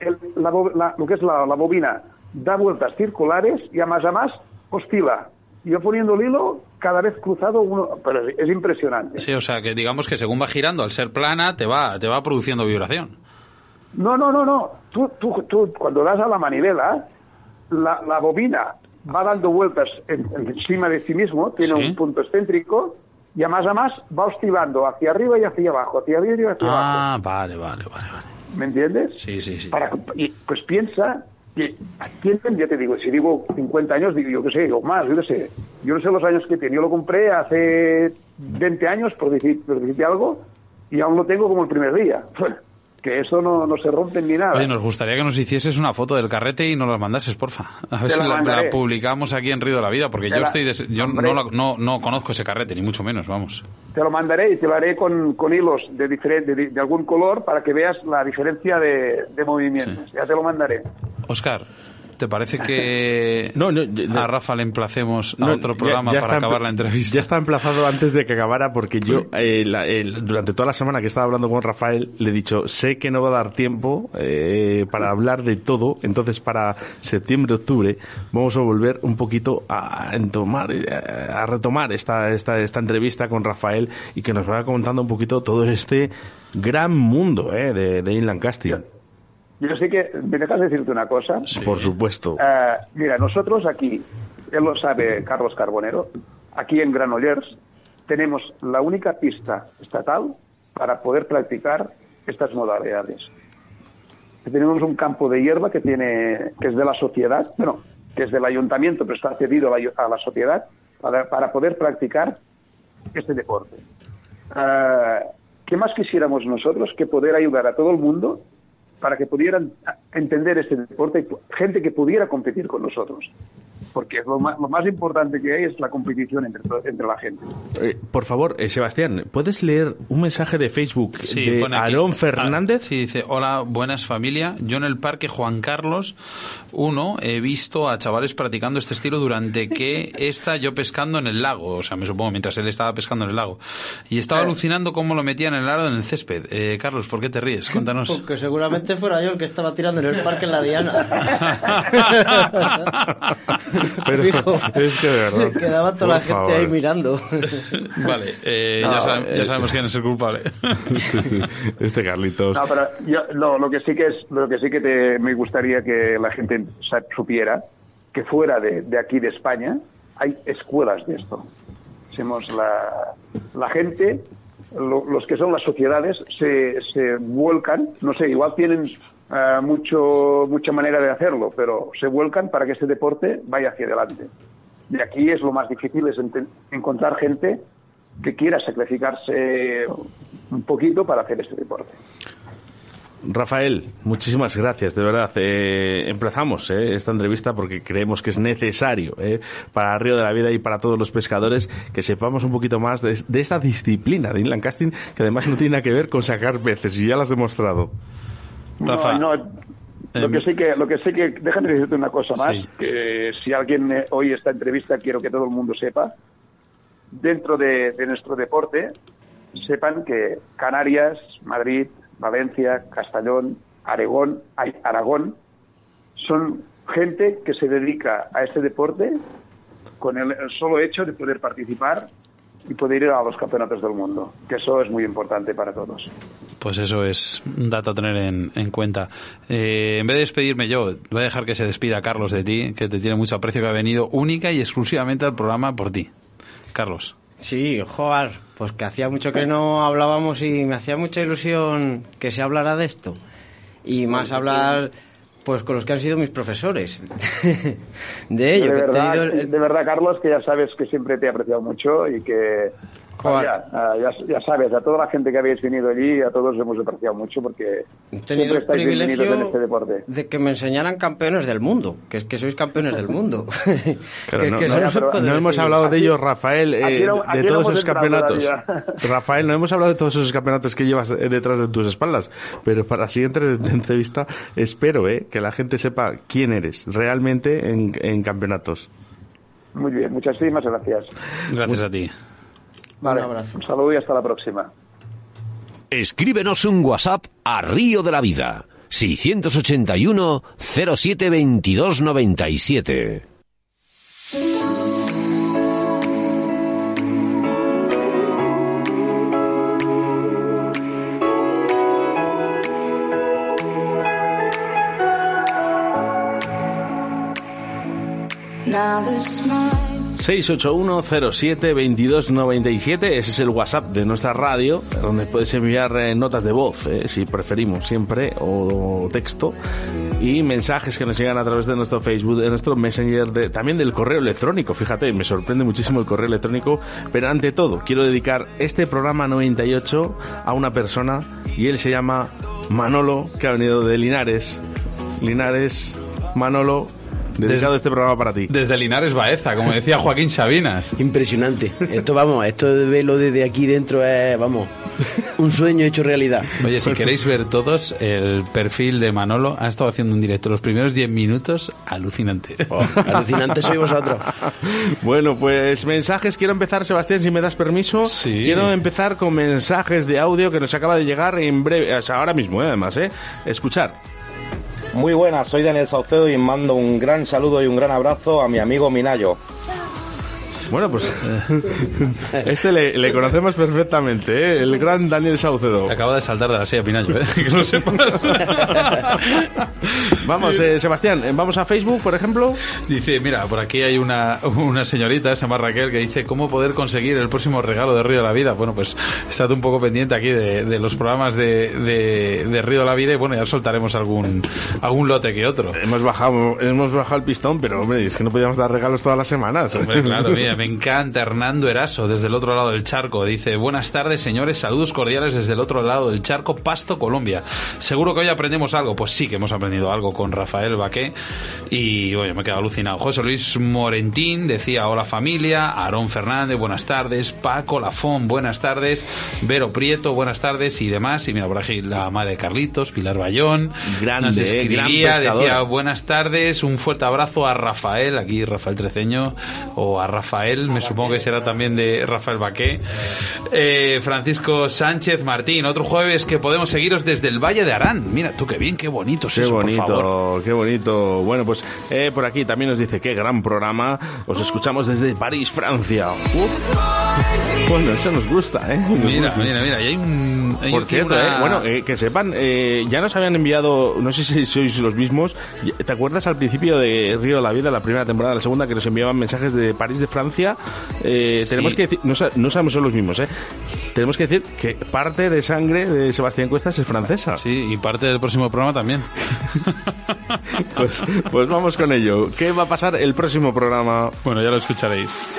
el- la la- lo que es la, la bobina da vueltas circulares y a más a más oscila. Yo poniendo el hilo, cada vez cruzado uno, pero es, es impresionante. Sí, o sea, que digamos que según va girando, al ser plana, te va, te va produciendo vibración. No, no, no, no. Tú, tú, tú cuando das a la manivela, la, la bobina va dando vueltas en- encima de sí mismo, tiene Sí. un punto excéntrico, y a más a más va oscilando hacia arriba y hacia abajo, hacia arriba y hacia abajo. Ah, vale, vale, vale, vale. ¿Me entiendes? Sí, sí, sí. Para, y, pues piensa que ya te digo, si digo 50 años, digo yo qué sé, o más, yo qué sé. Yo no sé los años que tiene. Yo lo compré hace 20 años, por decir, por decirte algo, y aún lo tengo como el primer día. Que eso no, no se rompe ni nada. Oye, nos gustaría que nos hicieses una foto del carrete y nos la mandases, porfa. A ver Te si la la, publicamos aquí en Río de la Vida, porque Te yo la- estoy des- yo no, la- no, no conozco ese carrete, ni mucho menos, vamos. Te lo mandaré y te lo haré con, con hilos de, diferen- de, de algún color para que veas la diferencia de, de movimientos. Ya te lo mandaré. Oscar, ¿te parece que No, a Rafa le emplacemos a No, otro programa ya para acabar la entrevista? Ya está emplazado antes de que acabara porque yo eh, la- el- durante toda la semana que estaba hablando con Rafael le he dicho sé que no va a dar tiempo eh, para hablar de todo entonces para septiembre octubre vamos a volver un poquito a entomar eh, a retomar esta, esta esta entrevista con Rafael y que nos vaya contando un poquito todo este gran mundo eh, de, de inland casting Yo sé que, ¿me dejas decirte una cosa? por supuesto Eh, mira, nosotros aquí, él lo sabe Carlos Carbonero, aquí en Granollers tenemos la única pista estatal para poder practicar estas modalidades. Tenemos un campo de hierba que tiene que es de la sociedad, bueno, que es del ayuntamiento, pero está cedido a la, a la sociedad para, para poder practicar este deporte. Eh, ¿Qué ¿qué más quisiéramos nosotros que poder ayudar a todo el mundo para que pudieran entender este deporte gente que pudiera competir con nosotros? porque lo más, lo más, importante que hay es la competición entre, entre la gente. Eh, por favor, eh, Sebastián, ¿puedes leer un mensaje de Facebook Sí, de. Aarón Ah, Fernández? sí, dice, hola, buenas familia. Yo en el parque Juan Carlos 1 he visto a chavales practicando este estilo durante que está yo pescando en el lago. O sea, me supongo, mientras él estaba pescando en el lago. Y estaba Eh. alucinando cómo lo metían en el aro en el césped. Eh, Carlos, ¿por qué te ríes? Cuéntanos. Porque seguramente fuera yo el que estaba tirando en el parque en la Diana. Pero Fijo. es que de verdad. Quedaba toda por la gente favor. ahí mirando. Vale, eh, No, ya, sabem- ya eh, sabemos quién es el culpable. Sí, sí. Este Carlitos. No, pero yo, no, lo que sí que es, lo que sí que te- me gustaría que la gente supiera que fuera de, de aquí de España hay escuelas de esto. Somos la, la gente, lo- los que son las sociedades se, se vuelcan, no sé, igual tienen ah, mucho mucha manera de hacerlo, pero se vuelcan para que este deporte vaya hacia adelante. De aquí es lo más difícil es encontrar gente que quiera sacrificarse un poquito para hacer este deporte. Rafael, muchísimas gracias, de verdad. Eh, empezamos eh, esta entrevista porque creemos que es necesario eh, para Río de la Vida y para todos los pescadores que sepamos un poquito más de, de esta disciplina de inland casting que además no tiene nada que ver con sacar peces y ya lo has demostrado. Rafa, No, no, lo em, que sí que, lo que sí que, déjame decirte una cosa más, Sí. que si alguien eh, oye esta entrevista, quiero que todo el mundo sepa, dentro de, de nuestro deporte, sepan que Canarias, Madrid, Valencia, Castellón, Aragón, Aragón, son gente que se dedica a este deporte con el solo hecho de poder participar y poder ir a los campeonatos del mundo, que eso es muy importante para todos. Pues eso es un dato a tener en, en cuenta. Eh, en vez de despedirme yo, voy a dejar que se despida Carlos de ti, que te tiene mucho aprecio, que ha venido única y exclusivamente al programa por ti. Carlos. Sí, joder, pues que hacía mucho que no hablábamos y me hacía mucha ilusión que se hablara de esto. Y más hablar pues con los que han sido mis profesores. de ello, de, que he verdad, tenido el- de verdad, Carlos, que ya sabes que siempre te he apreciado mucho y que Ah, ya, ya sabes, a toda la gente que habéis venido allí, a todos hemos apreciado mucho porque he tenido siempre el privilegio en este deporte. de que me enseñaran campeones del mundo, que es que sois campeones del mundo. Claro, Que- no, que no- no no hemos hablado de ellos, Rafael, eh, aquí de aquí no todos esos campeonatos. Rafael, no hemos hablado de todos esos campeonatos que llevas eh, detrás de tus espaldas, pero para la siguiente entrevista espero eh, que la gente sepa quién eres realmente en, en campeonatos. Muy bien, muchísimas gracias. Gracias a ti. Vale, abrazo. un saludo y hasta la próxima. Escríbenos un WhatsApp a Río de la Vida. 681 07 22 97. Now the smile 681-07-2297, ese es el WhatsApp de nuestra radio, donde puedes enviar eh, notas de voz, eh, si preferimos siempre, o texto, y mensajes que nos llegan a través de nuestro Facebook, de nuestro Messenger, también del correo electrónico. Fíjate, me sorprende muchísimo el correo electrónico, pero ante todo, quiero dedicar este programa 98 a una persona, y él se llama Manolo, que ha venido de Linares. Linares, Manolo, dedicado Desde- este programa para ti. Desde Linares Baeza, como decía Joaquín Sabinas. Impresionante. Esto, vamos, esto de verlo desde aquí dentro es, vamos, un sueño hecho realidad. Oye, si queréis ver todos el perfil de Manolo, ha estado haciendo un directo los primeros 10 minutos, alucinante. Oh, alucinante sois vosotros. Bueno, pues mensajes. Quiero empezar, Sebastián, si me das permiso. Sí. Quiero empezar con mensajes de audio que nos acaba de llegar en breve, o sea, ahora mismo, eh, además, ¿eh? Escuchar. Muy buenas, soy Daniel Saucedo y mando un gran saludo y un gran abrazo a mi amigo Minayo. Bueno, pues este le, le conocemos perfectamente, ¿eh? el gran Daniel Saucedo. Acaba de saltar de la silla Pinayo, ¿eh? que lo sepas. Vamos, eh, Sebastián, eh, vamos a Facebook, por ejemplo. Dice, mira, por aquí hay una, una señorita, se llama Raquel, que dice cómo poder conseguir el próximo regalo de Río de la Vida. Bueno, pues estate un poco pendiente aquí de, de los programas de, de, de Río de la Vida y bueno, ya soltaremos algún, algún lote que otro. Hemos bajado, hemos bajado el pistón, pero hombre, es que no podíamos dar regalos todas las semanas. Hombre, claro, mira, me encanta. Hernando Eraso, desde el otro lado del charco. Dice, buenas tardes, señores. Saludos cordiales desde el otro lado del charco, Pasto, Colombia. Seguro que hoy aprendemos algo. Pues sí que hemos aprendido algo con Rafael Baqué. Y, bueno, me he quedado alucinado. José Luis Morentín decía, hola familia. Aarón Fernández, buenas tardes. Paco Lafón, buenas tardes. Vero Prieto, buenas tardes. Y demás. Y mira, por aquí la madre de Carlitos, Pilar Bayón. Grande, Nos eh, escribía, gran pescadora. decía, buenas tardes. Un fuerte abrazo a Rafael, aquí Rafael Treceño, o a Rafael, me supongo que será también de Rafael Baqué. Eh, Francisco Sánchez Martín, otro jueves que podemos seguiros desde el Valle de Arán. Mira, tú qué bien, qué bonito es Qué eso, por favor. bonito, qué bonito. Bueno, pues eh, por aquí también nos dice qué gran programa. Os escuchamos desde París, Francia. Uf. Bueno, eso nos gusta, ¿eh? Nos Mira, gusta. mira, mira, y hay un... hay Por cierto, una- eh, bueno, que sepan, ya nos habían enviado, no sé si sois los mismos, ¿te acuerdas al principio de Río de la Vida, la primera temporada, la segunda, que nos enviaban mensajes de París, de Francia? Eh, Sí. Tenemos que decir, no, no sabemos son los mismos, ¿eh? Tenemos que decir que parte de sangre de Sebastián Cuestas es francesa. Sí, y parte del próximo programa también. Pues, pues vamos con ello. ¿Qué va a pasar el próximo programa? Bueno, ya lo escucharéis.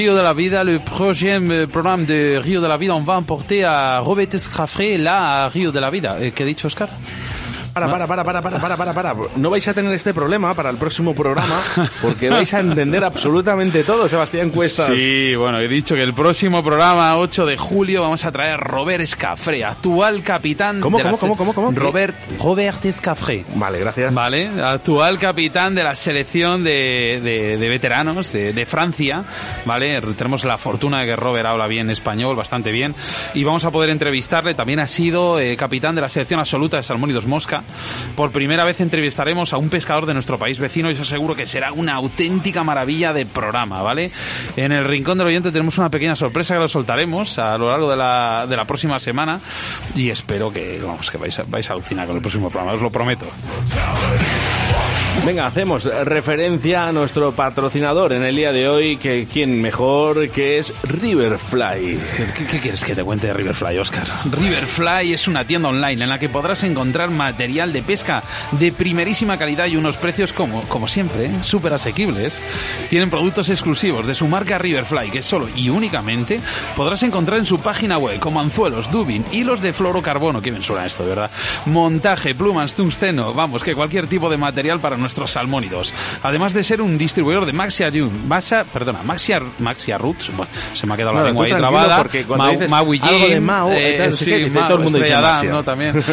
Rio de la Vida, le prochain euh, programme de Rio de la Vida, on va emporter à Robert Escafré, là, à Rio de la Vida. ¿Qué ha dicho Oscar? Para, para, para, para, para, para, para, para. No vais a tener este problema para el próximo programa porque vais a entender absolutamente todo, Sebastián Cuestas. Sí, bueno, he dicho que el próximo programa, 8 de julio, vamos a traer a Robert Escafré, actual capitán ¿Cómo, de la cómo, se- cómo, cómo, cómo? Robert, Robert Escafré. Vale, gracias. Vale, actual capitán de la selección de, de- de veteranos de, de Francia, ¿vale? Tenemos la fortuna de que Robert habla bien español, bastante bien, y vamos a poder entrevistarle. También ha sido eh, capitán de la selección absoluta de Salmónidos Mosca. Por primera vez entrevistaremos a un pescador de nuestro país vecino y os aseguro que será una auténtica maravilla de programa, ¿vale? En el Rincón del Oyente tenemos una pequeña sorpresa que lo soltaremos a lo largo de la, próxima semana y espero que, vamos, que vais a, vais a alucinar con el próximo programa, os lo prometo. Venga, hacemos referencia a nuestro patrocinador en el día de hoy, que quién mejor que es Riverfly. ¿Qué, qué- qué quieres que te cuente de Riverfly, Oscar? Riverfly es una tienda online en la que podrás encontrar material de pesca de primerísima calidad y unos precios como, como siempre, ¿eh? súper asequibles. Tienen productos exclusivos de su marca Riverfly que solo y únicamente podrás encontrar en su página web, como anzuelos, dubin, hilos de fluorocarbono, que bien suena esto, de verdad, montaje, plumas, tungsteno, vamos, que cualquier tipo de material para nuestros salmónidos. Además de ser un distribuidor de Maxia Masa, perdona, Maxia, Maxia Roots, bueno, se me ha quedado la lengua ahí trabada. porque cuando Mau- dices Maui algo de eh, tal, sí, dice, Mau, todo el mundo dice Maxia. ¿no? También.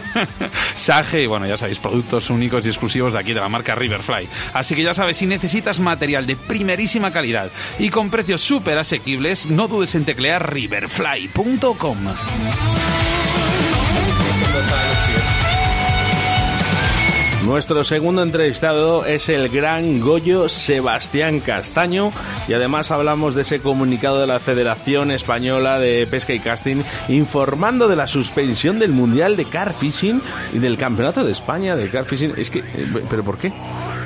Sage, y bueno, ya sabéis, productos únicos y exclusivos de aquí, de la marca Riverfly. Así que ya sabes, si necesitas material de primerísima calidad y con precios súper asequibles, no dudes en teclear riverfly.com. Nuestro segundo entrevistado es el gran Goyo Sebastián Castaño y además hablamos de ese comunicado de la Federación Española de Pesca y Casting informando de la suspensión del Mundial de Car Fishing y del Campeonato de España de Car Fishing. Es que, eh, ¿pero por qué?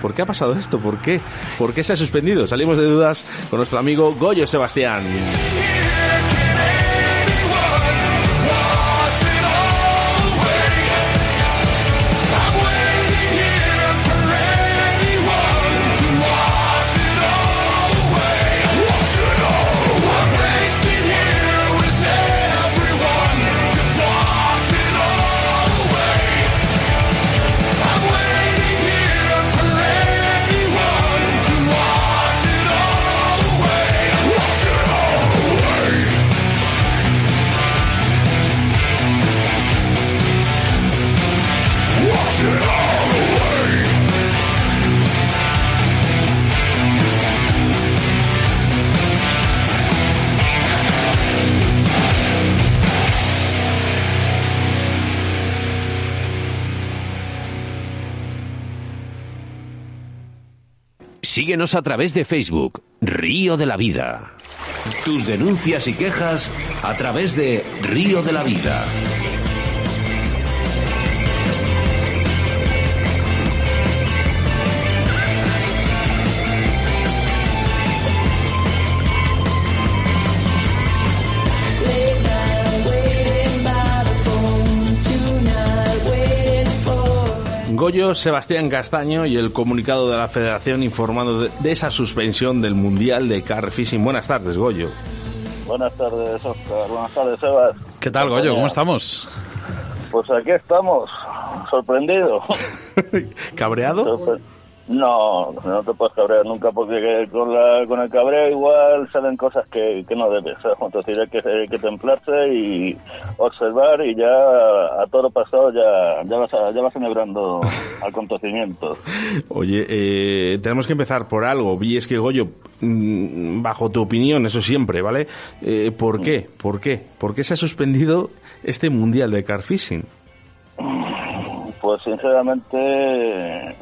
¿Por qué ha pasado esto? ¿Por qué? ¿Por qué se ha suspendido? Salimos de dudas con nuestro amigo Goyo Sebastián. Síguenos a través de Facebook, Río de la Vida. Tus denuncias y quejas a través de Río de la Vida. Goyo Sebastián Castaño y el comunicado de la Federación informando de, de esa suspensión del Mundial de Car Fishing. Buenas tardes, Goyo. Buenas tardes, Oscar. Buenas tardes, Sebas. ¿Qué tal, Goyo? ¿Cómo estamos? Pues aquí estamos, sorprendido. ¿Cabreado? Sorpre- No, no te puedes cabrear nunca porque con, la, con el cabreo igual salen cosas que, que no debes. ¿sabes? Entonces hay que, hay que templarse y observar y ya a todo pasado ya, ya, vas, ya vas celebrando acontecimientos. Oye, eh, tenemos que empezar por algo. Y es que, Goyo, mm, bajo tu opinión, eso siempre, ¿vale? Eh, ¿Por qué? ¿Por qué? ¿Por qué se ha suspendido este Mundial de Car Fishing? Pues sinceramente,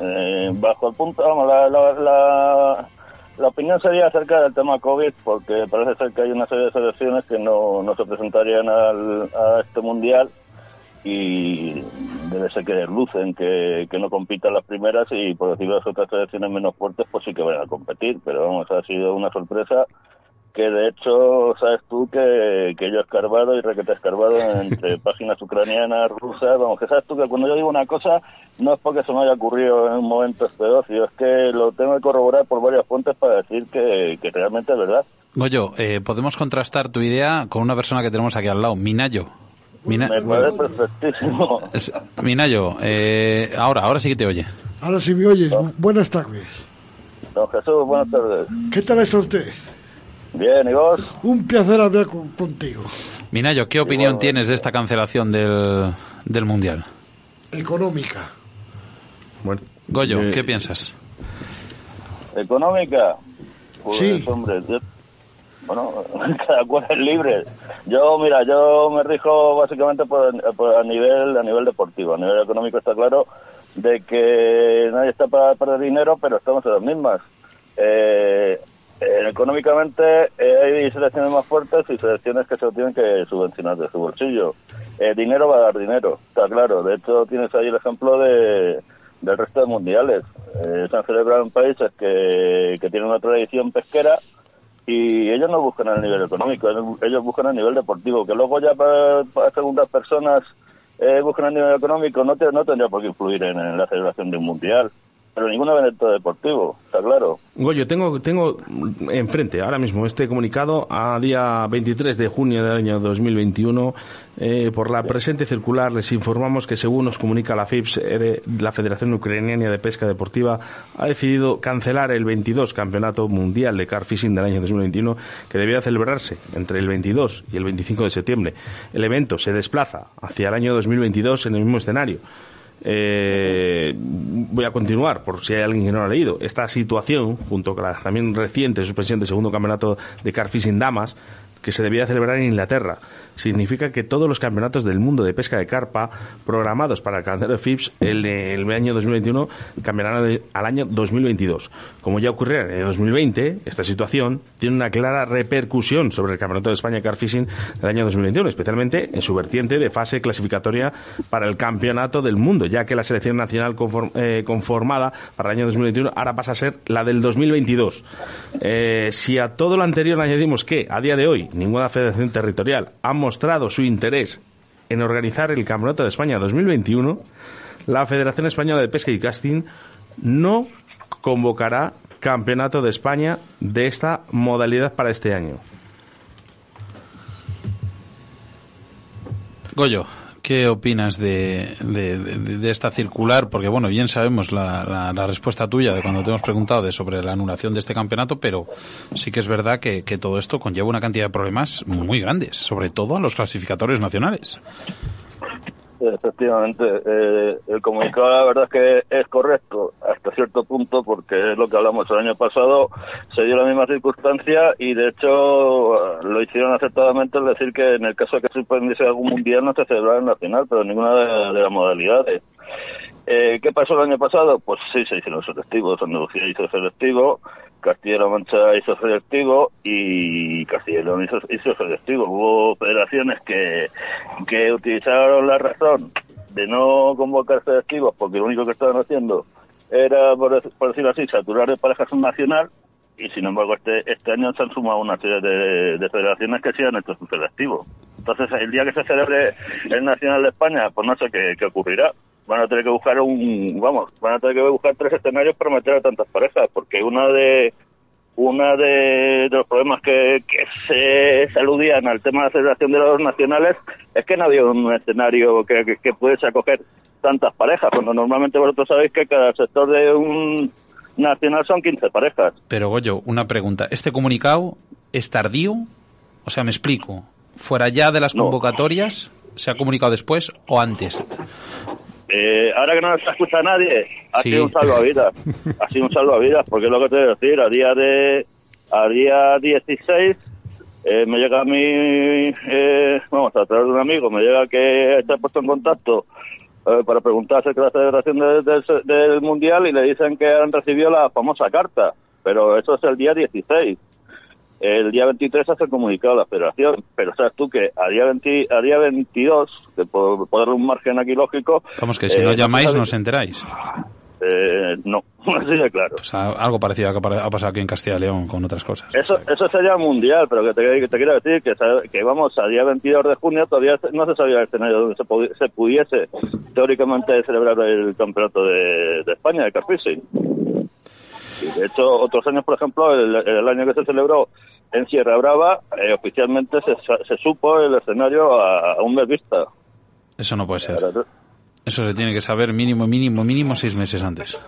eh, bajo el punto, vamos, la, la, la, la opinión sería acerca del tema COVID, porque parece ser que hay una serie de selecciones que no, no se presentarían al, a este mundial y debe ser que lucen que, que no compitan las primeras y por decirlo las otras selecciones menos fuertes pues sí que van a competir, pero vamos, ha sido una sorpresa que de hecho sabes tú que, que yo he escarbado y requete escarbado entre páginas ucranianas, rusas, vamos, que sabes tú que cuando yo digo una cosa no es porque se me haya ocurrido en un momento este ocio, es que lo tengo que corroborar por varias fuentes para decir que, que realmente es verdad. Goyo, eh, podemos contrastar tu idea con una persona que tenemos aquí al lado, Minayo. Mina- Me parece perfectísimo. es- Minayo, eh, ahora, ahora sí que te oye. Ahora sí me oyes. Buenas tardes. Don Jesús, buenas tardes. ¿Qué tal está usted? Bien, ¿y vos? Un placer hablar con- contigo. Minayo, ¿qué opinión tienes de esta cancelación del, del Mundial? Económica. Bueno, Goyo, eh, ¿qué piensas? ¿Económica? Pues, Sí. hombre, yo- bueno, cada cual es libre. Yo, mira, yo me rijo básicamente por, por- a nivel a nivel deportivo. A nivel económico está claro de que nadie está para perder dinero, pero estamos en las mismas. Eh, eh, económicamente eh, hay selecciones más fuertes y selecciones que se lo tienen que subvencionar de su bolsillo. Eh, dinero va a dar dinero, está claro. De hecho, tienes ahí el ejemplo de, del resto de mundiales. Eh, se han celebrado en países que, que tienen una tradición pesquera y ellos no buscan el nivel económico, ellos- buscan el nivel deportivo. Que luego ya para, para segundas personas eh, buscan el nivel económico no, te- tendría por qué influir en, en la celebración de un mundial. Pero ningún evento deportivo, está claro. Goyo, tengo, tengo enfrente ahora mismo este comunicado a día 23 de junio del año 2021. eh, por la presente circular les informamos que según nos comunica la FIPS, eh, la Federación Ucraniana de Pesca Deportiva ha decidido cancelar el 22 Campeonato Mundial de Car Fishing del año 2021 que debía celebrarse entre el 22 y el 25 de septiembre. El evento se desplaza hacia el año 2022 en el mismo escenario. Eh, voy a continuar, por si hay alguien que no lo ha leído. Esta situación, junto con la también reciente suspensión del segundo campeonato de car fishing damas, que se debía celebrar en Inglaterra, significa que todos los campeonatos del mundo de pesca de carpa programados para el calendario de FIPS el, el año 2021 cambiarán al año 2022. Como ya ocurrió en el 2020, esta situación tiene una clara repercusión sobre el Campeonato de España Car Fishing del año 2021, especialmente en su vertiente de fase clasificatoria para el Campeonato del Mundo, ya que la selección nacional conform- eh, conformada para el año 2021 ahora pasa a ser la del 2022. Eh, si a todo lo anterior añadimos que, a día de hoy, ninguna federación territorial ha mostrado su interés en organizar el Campeonato de España 2021, la Federación Española de Pesca y Casting no convocará Campeonato de España de esta modalidad para este año. Goyo, ¿qué opinas de, de- de- de esta circular? Porque, bueno, bien sabemos la, la- la respuesta tuya de cuando te hemos preguntado de sobre la anulación de este campeonato, pero sí que es verdad que, que todo esto conlleva una cantidad de problemas muy grandes, sobre todo a los clasificatorios nacionales. Efectivamente, eh, el comunicado la verdad es que es correcto hasta cierto punto porque es lo que hablamos el año pasado, se dio la misma circunstancia y de hecho lo hicieron acertadamente al decir que en el caso de que se suspendiese algún mundial no se celebrara en la final, pero ninguna de, de las modalidades. Eh, ¿Qué pasó el año pasado? Pues sí, se hicieron selectivos, Andalucía hizo selectivo, Castilla-La Mancha hizo selectivo y Castilla y León hizo, hizo selectivo. Hubo federaciones que, que utilizaron la razón de no convocar selectivos porque lo único que estaban haciendo era, por, por decirlo así, saturar de parejas nacional y sin embargo este, este año se han sumado una serie de, de federaciones que sí han hecho su selectivo. Entonces el día que se celebre el Nacional de España, pues no sé qué, qué ocurrirá. Van a tener que buscar un, vamos, van a tener que buscar tres escenarios para meter a tantas parejas, porque una de una de, de los problemas que, que se, se aludían al tema de la celebración de los nacionales es que no había un escenario que, que, que pudiese acoger tantas parejas, cuando normalmente vosotros sabéis que cada sector de un nacional son 15 parejas. Pero Goyo, una pregunta. ¿Este comunicado es tardío? O sea, me explico. ¿Fuera ya de las convocatorias? ¿Se ha comunicado después o antes? Eh, ahora que no nos escucha nadie, ha Sí. sido un salvavidas. ha sido un salvavidas, porque es lo que te voy a decir. A día de a día 16 eh, me llega a mí, eh, vamos, a través de un amigo, me llega que está puesto en contacto eh, para preguntar acerca de la celebración de- del- del Mundial y le dicen que han recibido la famosa carta, pero eso es el día 16. El día 23 hace el comunicado a la federación, pero sabes tú que a día, 20 a día 22, que por, por darle un margen aquí lógico... Vamos, que si eh, no llamáis no os enteráis. eh, no, así de claro. Pues algo parecido a lo que ha pasado aquí en Castilla y León con otras cosas. Eso, eso sería mundial, pero que te, que te quiero decir que, que vamos a día 22 de junio todavía no se sabía el escenario donde se, pudi- se pudiese teóricamente celebrar el campeonato de, de España de carfishing. Y de hecho, otros años, por ejemplo, el, el año que se celebró en Sierra Brava, eh, oficialmente se, se supo el escenario a, a un mes vista. Eso no puede ser. Eso se tiene que saber mínimo, mínimo, mínimo seis meses antes.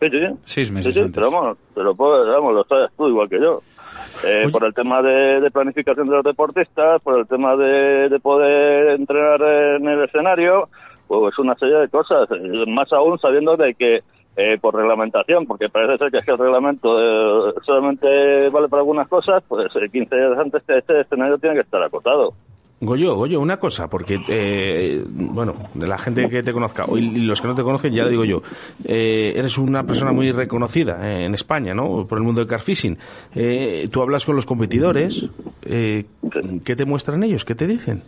Sí, sí. Seis meses sí, antes. pero vamos, pero pues, vamos, lo sabes tú igual que yo. Eh, por el tema de, de planificación de los deportistas, por el tema de, de poder entrenar en el escenario, pues una serie de cosas. Eh, Más aún sabiendo de que eh, por reglamentación, porque parece ser que es que el reglamento eh, solamente vale para algunas cosas, pues eh, 15 días antes que este escenario tiene que estar acotado. Goyo, Goyo, una cosa, porque, eh, bueno, de la gente que te conozca y los que no te conocen, ya lo digo yo, eh, eres una persona muy reconocida eh, en España, ¿no? Por el mundo del carfishing. Eh, tú hablas con los competidores, eh, ¿qué te muestran ellos? ¿Qué te dicen?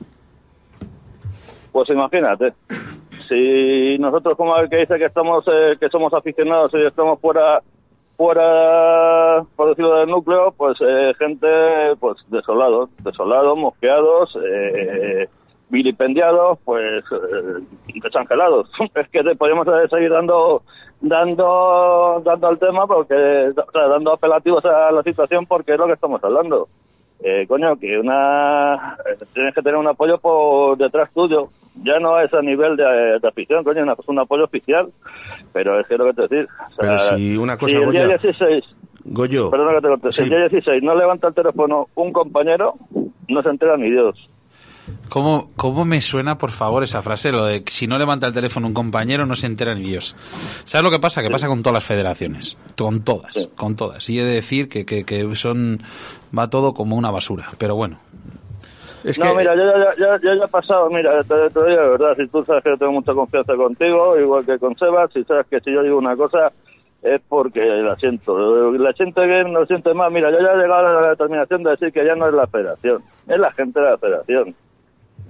Pues imagínate, si nosotros como el que dice que estamos eh, que somos aficionados y estamos fuera fuera por decirlo del núcleo, pues eh, gente pues desolados, desolados, mosqueados, eh, vilipendiados, pues eh, desangelados. Es que eh, seguir dando dando dando al tema porque o sea, dando apelativos a la situación porque es lo que estamos hablando. Eh, coño, que una eh, tienes que tener un apoyo por detrás tuyo. Ya no es a nivel de, de afición, coño, una- es un apoyo oficial. Pero es que lo que te decir. O sea, Pero si una cosa, si el día Goyo- 16, Goyo, perdona que te corte, Sí. el día 16 no levanta el teléfono un compañero, no se entera ni Dios. ¿Cómo, ¿Cómo me suena, por favor, esa frase? Lo de que si no levanta el teléfono un compañero, no se entera ni Dios. ¿Sabes lo que pasa? Que pasa con todas las federaciones. Con todas, con todas. Y he de decir que, que, que son. Va todo como una basura. Pero bueno. Es no, que. mira, yo ya, ya, ya, ya he pasado, mira, te, te digo de verdad, si tú sabes que yo tengo mucha confianza contigo, igual que con Sebas, si sabes que si yo digo una cosa es porque la siento. La siento bien, no la siento mal. Mira, yo ya he llegado a la determinación de decir que ya no es la federación, es la gente de la federación.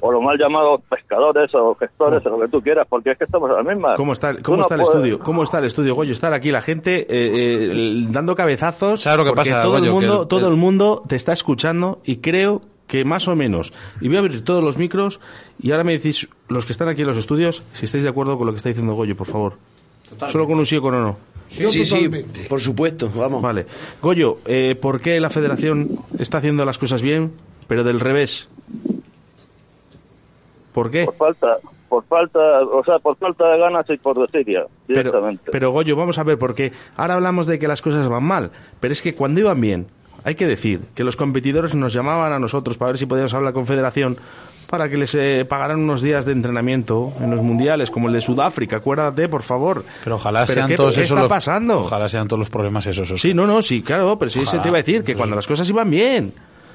O los mal llamados pescadores o gestores o lo que tú quieras, porque es que estamos a la misma. ¿Cómo está, cómo no está el puedes- estudio? ¿Cómo está el estudio, Goyo? Está aquí la gente eh, eh, dando cabezazos. ¿Sabes lo que porque pasa, todo el Goyo? Que mundo, el- todo el- el mundo te está escuchando y creo que más o menos. Y voy a abrir todos los micros y ahora me decís los que están aquí en los estudios si estáis de acuerdo con lo que está diciendo Goyo, por favor. Solo con un sí o con un no. Sí, sí, totalmente. por supuesto, vamos. Vale. Goyo, eh, ¿por qué la federación está haciendo las cosas bien, pero del revés? ¿Por qué? Por falta, por falta, o sea, por falta de ganas y por desidia, Pero, directamente. pero Goyo, vamos a ver, porque ahora hablamos de que las cosas van mal, pero es que cuando iban bien, hay que decir que los competidores nos llamaban a nosotros para ver si podíamos hablar con Federación para que les eh, pagaran unos días de entrenamiento en los mundiales, como el de Sudáfrica, acuérdate, por favor. Pero ojalá ¿Pero sean qué- todos qué esos está los- pasando? Ojalá sean todos los problemas esos. esos. Sí, no, no, sí, claro, pero sí se Ojalá. te iba a decir que cuando las cosas iban bien.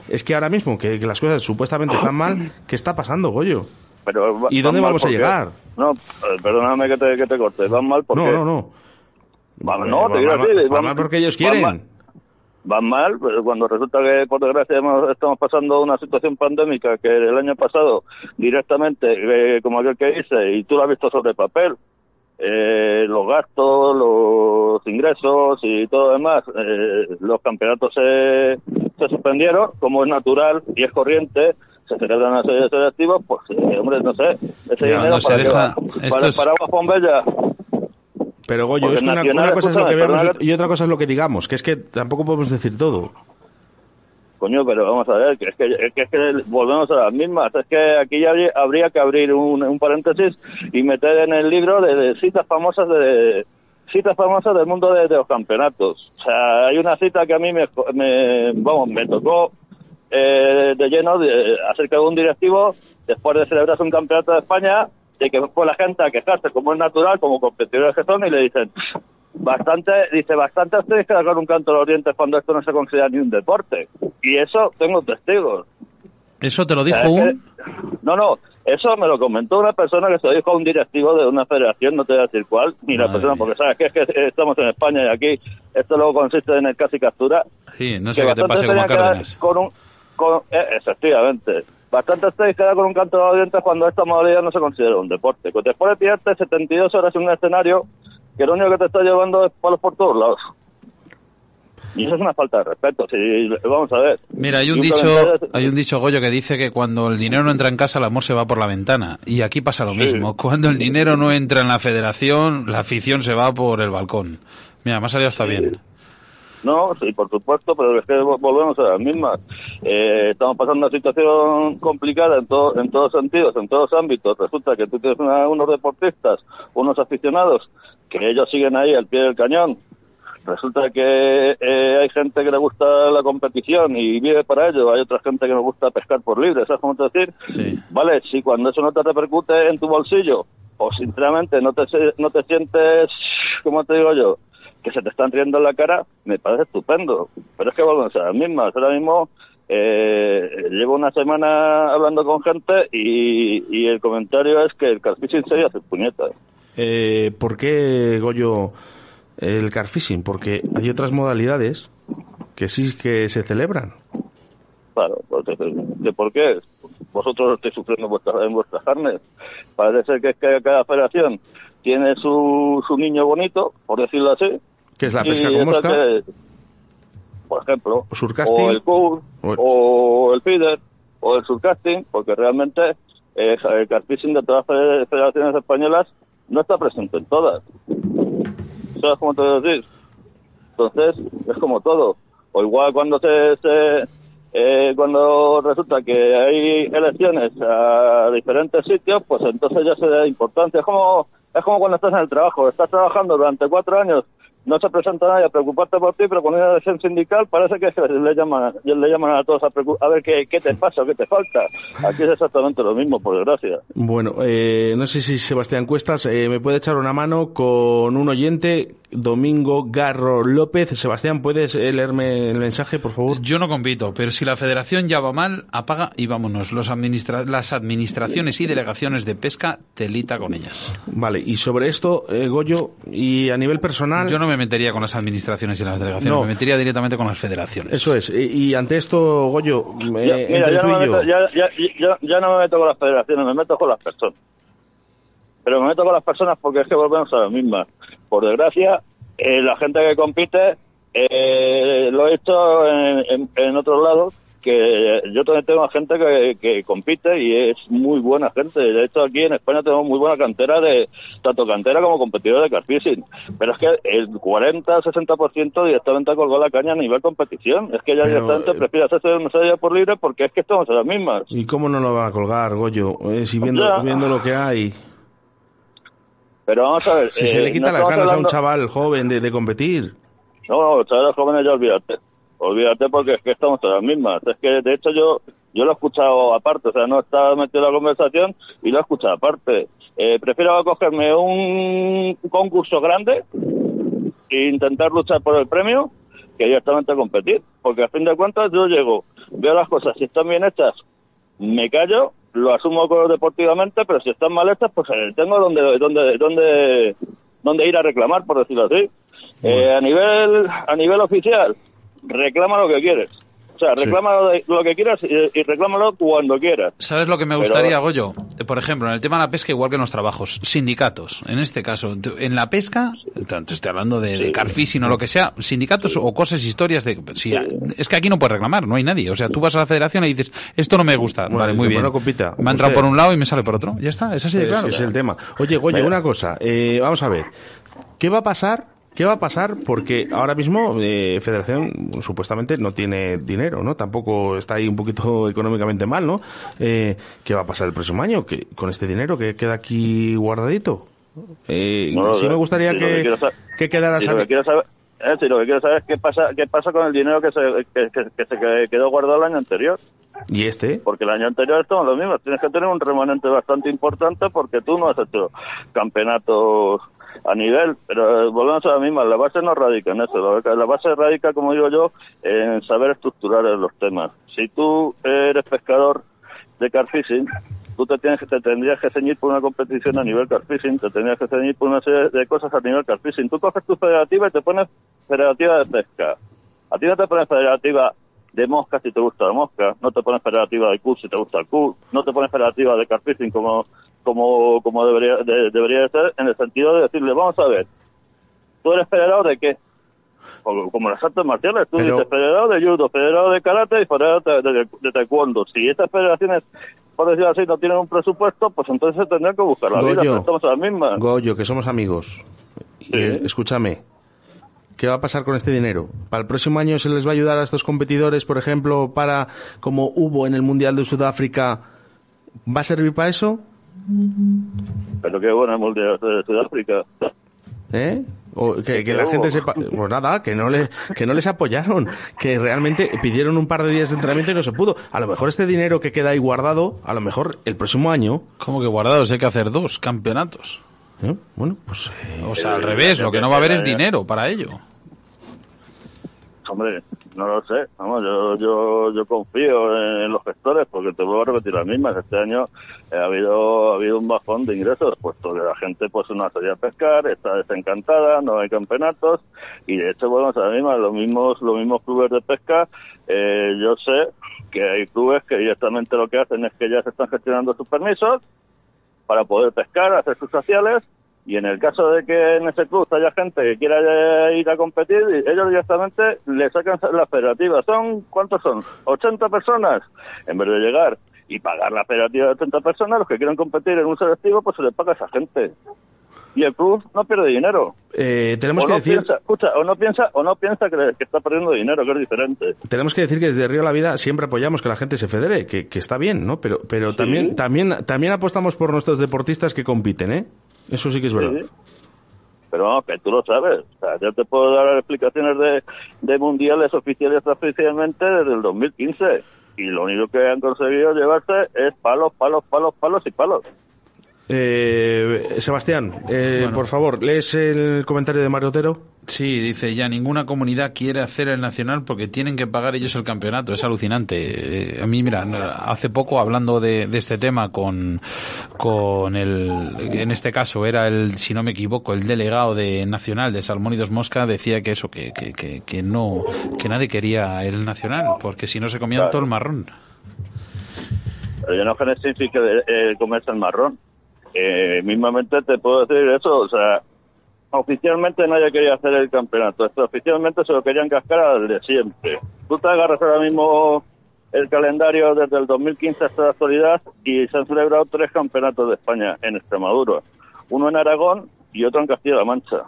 Es que ahora mismo, que, que las cosas supuestamente están mal, ¿qué está pasando, Goyo? Pero ¿Y dónde vamos a llegar? No, eh, perdóname que te, que te corte. Van mal porque... No, no, no. Van, Eh, no, te van decir, van mal porque ellos quieren. Van mal, van mal, pero cuando resulta que, por desgracia, hemos- estamos pasando una situación pandémica que el año pasado, directamente, eh, como aquel que dice, y tú lo has visto sobre papel, eh, los gastos, los ingresos y todo lo demás, eh, los campeonatos se, se suspendieron, como es natural y es corriente, se celebran una serie de selectivos, pues, eh, hombre, no sé, ese Ya, dinero no se para, deja- esto para, es- para Aguas Pero Goyo, Porque es que una, cosa es lo que pero y, y otra cosa es lo que digamos, que es que tampoco podemos decir todo. Coño, pero vamos a ver, que es que, es que, es que volvemos a las mismas. Es que aquí ya habría, habría que abrir un, un paréntesis y meter en el libro de, de citas famosas de citas famosas del mundo de, de los campeonatos. O sea, hay una cita que a mí me, me vamos, me tocó eh, de lleno de, acerca de un directivo después de celebrarse un campeonato de España de que fue la gente a quejarse como es natural, como competidores que son y le dicen bastante, dice, bastante os tenéis que dar un canto a los dientes cuando esto no se considera ni un deporte. Y eso tengo testigos. Eso te lo dijo un... que- no, no, eso me lo comentó una persona que se lo dijo a un directivo de una federación, no te voy a decir cuál, ni la Madre persona, porque sabes que es que estamos en España y aquí esto luego consiste en el casi captura. Sí, no sé qué te pase como Cárdenas. Con un, con, eh, efectivamente. Bastante dar con un canto de los dientes cuando esta modalidad no se considera un deporte. Que después de tirarte 72 horas en un escenario, que lo único que te está llevando es palos por todos lados. Y eso es una falta de respeto. Si, vamos a ver. Mira, hay un dicho, comentario- hay un dicho Goyo que dice que cuando el dinero no entra en casa, el amor se va por la ventana. Y aquí pasa lo mismo. Cuando el dinero no entra en la federación, la afición se va por el balcón. Mira, me ha salido hasta bien. No, sí, por supuesto, pero es que vo- volvemos a las mismas. Eh, estamos pasando una situación complicada en, todo, en todos sentidos, en todos ámbitos. Resulta que tú tienes una- unos deportistas, unos aficionados, que ellos siguen ahí al pie del cañón. Resulta que eh, hay gente que le gusta la competición y vive para ello. Hay otra gente que le gusta pescar por libre. ¿Sabes cómo te decir? Sí. Vale, si cuando eso no te repercute en tu bolsillo, o sinceramente no te, no te sientes, como te digo yo, que se te están riendo en la cara, me parece estupendo. Pero es que volvemos a las mismas. Ahora mismo eh, llevo una semana hablando con gente y, y el comentario es que el carfishing se hace puñetas. Eh, ¿Por qué, Goyo, el carfishing? Porque hay otras modalidades que sí que se celebran. Claro, pues, ¿de, por qué? Vosotros estáis sufriendo en vuestras, en vuestras carnes. Parece ser que, es que cada federación tiene su, su niño bonito, por decirlo así. Que es la Y pesca con esa mosca. que- por ejemplo, O surcasting. o el CUR, O- o el feeder, o el surcasting, porque realmente eh, el carfishing de todas las fede- federaciones españolas no está presente en todas. ¿Sabes cómo te voy a decir? Entonces, es como todo. O igual cuando se, se eh, cuando resulta que hay elecciones a diferentes sitios, pues entonces ya se da importancia. Es como, es como cuando estás en el trabajo. Estás trabajando durante cuatro años, no se presenta nadie a preocuparte por ti, pero con una elección sindical parece que le llaman, le llaman a todos a, a ver qué, qué te pasa o qué te falta. Aquí es exactamente lo mismo, por desgracia. Bueno, eh, no sé si Sebastián Cuestas eh, me puede echar una mano con un oyente, Domingo Garro López. Sebastián, ¿puedes eh, leerme el mensaje, por favor? Yo no compito, pero si la federación ya va mal, apaga y vámonos. Los administra- las administraciones y delegaciones de pesca, telita con ellas. Vale, y sobre esto, eh, Goyo, y a nivel personal... Yo no me metería con las administraciones y las delegaciones, No. me metería directamente con las federaciones. Eso es, y, y ante esto, Goyo, eh, Ya- mira, entre ya tú no, y me yo... meto, ya, ya- ya- ya no me meto con las federaciones, me meto con las personas. Pero me meto con las personas porque es que volvemos a las mismas. Por desgracia, eh, la gente que compite, eh, lo he hecho en, en- en otros lados, que yo también tengo gente que, que compite y es muy buena gente. De hecho, aquí en España tenemos muy buena cantera de, tanto cantera como competidores de carfishing. Pero es que el 40-60% directamente colgó la caña a nivel competición. Es que ya Pero, directamente eh, prefiere hacerse una medalla por libre porque es que estamos en las mismas. ¿Y cómo no lo va a colgar, Goyo? Eh, si viendo, Ya. viendo lo que hay... Pero vamos a ver. Si eh, se le quita no las ganas a un chaval joven de, de competir... No, no, chavales jóvenes ya olvídate. Olvídate porque es que estamos en las mismas. Es que, de hecho, yo Yo lo he escuchado aparte, o sea, no estaba metido en la conversación y lo he escuchado aparte. Eh, prefiero cogerme un concurso grande e intentar luchar por el premio que directamente competir, porque a fin de cuentas yo llego, veo las cosas, si están bien hechas, me callo, lo asumo deportivamente, pero si están mal hechas, pues eh, tengo donde, donde, donde, donde ir a reclamar, por decirlo así. Eh, a nivel, a nivel oficial, reclama lo que quieres. O sea, Sí. reclama lo, que quieras y, y reclámalo cuando quieras. ¿Sabes lo que me Pero- gustaría, Goyo? Eh, Por ejemplo, en el tema de la pesca, igual que en los trabajos, sindicatos. En este caso, en la pesca, te estoy hablando de, de carfishing o lo que sea, sindicatos o cosas, historias de... si- Es que aquí no puedes reclamar, no hay nadie. O sea, tú vas a la federación y dices, esto no me gusta. Bueno, vale, muy bien. bueno, compita. Me ha entrado por un lado y me sale por otro. Ya está, es así de claro. es el tema. Oye, Goyo, una cosa. eh, vamos a ver. ¿Qué va a pasar? ¿Qué va a pasar? Porque ahora mismo eh, Federación supuestamente no tiene dinero, ¿no? Tampoco está ahí un poquito económicamente mal, ¿no? Eh, ¿Qué va a pasar el próximo año? ¿Qué- con este dinero que queda aquí guardadito? Eh, No lo sí me gustaría Sí, lo que que, quiero saber- que quedara... Sí, lo sabe- que quiero saber, eh, sí, lo que quiero saber es qué pasa, qué pasa con el dinero que se, que, que- se que- quedó guardado el año anterior. ¿Y este? Porque el año anterior estamos lo mismo. Tienes que tener un remanente bastante importante porque tú no has hecho campeonatos a nivel. Pero eh, volvemos a la misma. La base no radica en eso. La, base radica, como digo yo, en saber estructurar los temas. Si tú eres pescador de carfishing, tú te, tienes, te tendrías que ceñir por una competición a nivel carfishing, te tendrías que ceñir por una serie de cosas a nivel carfishing. Tú coges tu federativa y te pones federativa de pesca. A ti no te pones federativa de mosca si te gusta la mosca, no te pones federativa de Q si te gusta el Q, no te pones federativa de carfishing como como como debería de- debería de ser en el sentido de decirle, vamos a ver, ¿tú eres federado de qué? Como, como las artes marciales, tú Pero- dices federado de judo, federado de karate y federado de, de- de taekwondo. Si estas federaciones, por decirlo así, no tienen un presupuesto, pues entonces se tendrán que buscar la vida, Goyo. pero estamos a la misma. Goyo, que somos amigos. Eh, escúchame. ¿Qué va a pasar con este dinero? ¿Para el próximo año se les va a ayudar a estos competidores, por ejemplo, para, como hubo en el Mundial de Sudáfrica, ¿va a servir para eso? Pero qué bueno el Mundial de Sudáfrica. ¿Eh? O que, que la gente sepa, pues nada, que no, le, que no les apoyaron, que realmente pidieron un par de días de entrenamiento y no se pudo. A lo mejor este dinero que queda ahí guardado, a lo mejor el próximo año. ¿Cómo que guardados? Hay que hacer dos campeonatos. ¿Eh? Bueno, pues. O sea, al revés, lo que no va a haber es dinero para ello. Hombre, no lo sé. Vamos, yo, yo, yo confío en, los gestores porque te vuelvo a repetir las mismas. Este año eh, ha habido ha habido un bajón de ingresos, puesto que la gente pues no salía a pescar, está desencantada, no hay campeonatos y de hecho volvemos a misma. Los mismos los mismos clubes de pesca, eh, yo sé que hay clubes que directamente lo que hacen es que ya se están gestionando sus permisos para poder pescar, hacer sus sociales y en el caso de que en ese club haya gente que quiera ir a competir, ellos directamente le sacan la federativa. ¿Son cuántos son? ¿80 personas? En vez de llegar y pagar la federativa de 80 personas, los que quieran competir en un selectivo, pues se les paga a esa gente. Y el club no pierde dinero. Eh, tenemos o que no decir. piensa, escucha, o no piensa, o no piensa que, que está perdiendo dinero, que es diferente. Tenemos que decir que desde Río La Vida siempre apoyamos que la gente se federe, que, que está bien, ¿no? Pero, pero también, también, también apostamos por nuestros deportistas que compiten, ¿eh? Eso sí que es verdad. Pero vamos, que tú lo sabes. O sea, yo te puedo dar explicaciones de, de mundiales oficiales y extraoficialmente desde el 2015. Y lo único que han conseguido llevarse es palos, palos, palos, palos y palos. Eh, Sebastián, eh, por favor, ¿lees el comentario de Mario Otero? Sí, dice, ya ninguna comunidad quiere hacer el nacional porque tienen que pagar ellos el campeonato. Es alucinante. Eh, a mí, mira, hace poco hablando de, de este tema con, con el, en este caso era el, si no me equivoco, el delegado de nacional de Salmónidos Mosca decía que eso, que, que, que, que no, que nadie quería el nacional porque si no se comían Claro. todo el marrón. Pero yo no que eh, comerse el marrón. Eh, mismamente te puedo decir eso. O sea, oficialmente nadie quería hacer el campeonato. Esto oficialmente se lo querían cascar al de siempre. Tú te agarras ahora mismo el calendario desde el 2015 hasta la actualidad y se han celebrado tres campeonatos de España en Extremadura. Uno en Aragón y otro en Castilla-La Mancha.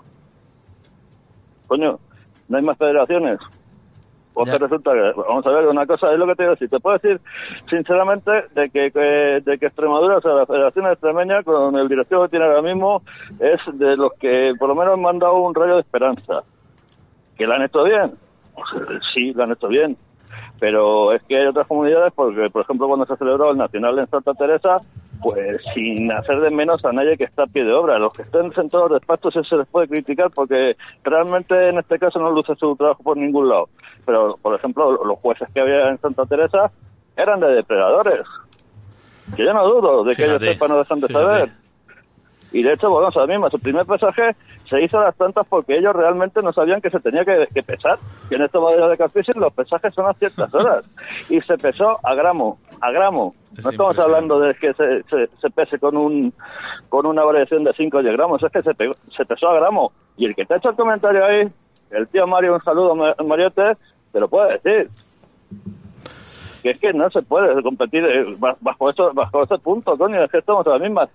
Coño, no hay más federaciones. O sea, resulta que, vamos a ver, una cosa es lo que te digo, si te puedo decir sinceramente de que, que- de que Extremadura, o sea, la Federación Extremeña, con el directivo que tiene ahora mismo, es de los que por lo menos me han dado un rayo de esperanza. ¿Que la han hecho bien? Pues, eh, sí, la han hecho bien. Pero es que hay otras comunidades, porque por ejemplo cuando se celebró el Nacional en Santa Teresa, pues sin hacer de menos a nadie que está a pie de obra. Los que estén sentados despachos eso se les puede criticar porque realmente en este caso no luce su trabajo por ningún lado. Pero, por ejemplo, los jueces que había en Santa Teresa eran de depredadores. Que yo no dudo de que Fíjate, ellos sepan no dejan de fíjate. saber. Y de hecho, volvemos a la misma. Su primer pesaje se hizo a las tantas porque ellos realmente no sabían que se tenía que, que pesar. Que en esta modalidad de catfishing los pesajes son a ciertas horas. Y se pesó a gramo, a gramo. Es No estamos hablando de que se, se, se pese con un con una variación de 5 o 10 gramos, es que se, pegó- se pesó a gramo. Y el que te ha hecho el comentario ahí, el tío Mario, un saludo, Ma- Mariote, te lo puede decir. Que es que no se puede competir eh, ba- bajo eso, bajo ese punto, coño, es que estamos a las mismas.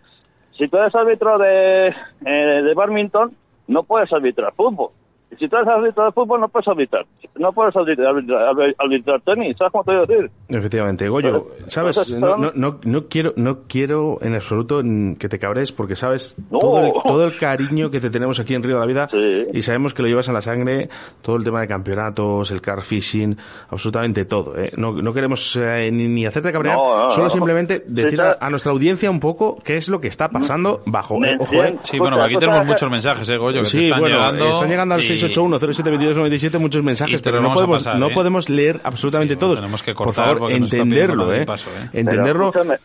Si tú eres árbitro de, eh, de badminton, no puedes arbitrar fútbol. Y si tú eres árbitro de fútbol, no puedes arbitrar. No puedes arbitrar, arbitrar, arbitrar tenis, ¿sabes cómo te voy a decir? Efectivamente, Goyo, sabes, no, no, no, no quiero, no quiero en absoluto que te cabres porque sabes No. todo, el, todo el cariño que te tenemos aquí en Río de la Vida Sí. y sabemos que lo llevas en la sangre, todo el tema de campeonatos, el car fishing, absolutamente todo. ¿eh? No, no queremos eh, ni, ni hacerte cabrear, No, no, solo no. simplemente decir sí. a, a nuestra audiencia un poco qué es lo que está pasando bajo. eh, ojo, eh. Sí, bueno, aquí tenemos muchos mensajes, ¿eh, Goyo? Que te Sí, están bueno, llegando. están llegando al y- 681-072297 muchos mensajes, pero no podemos, pasar, no ¿eh? podemos leer absolutamente Sí, todos. tenemos que Por cortar favor, entenderlo, ¿eh? paso, ¿eh? Entenderlo. Pero escúchame,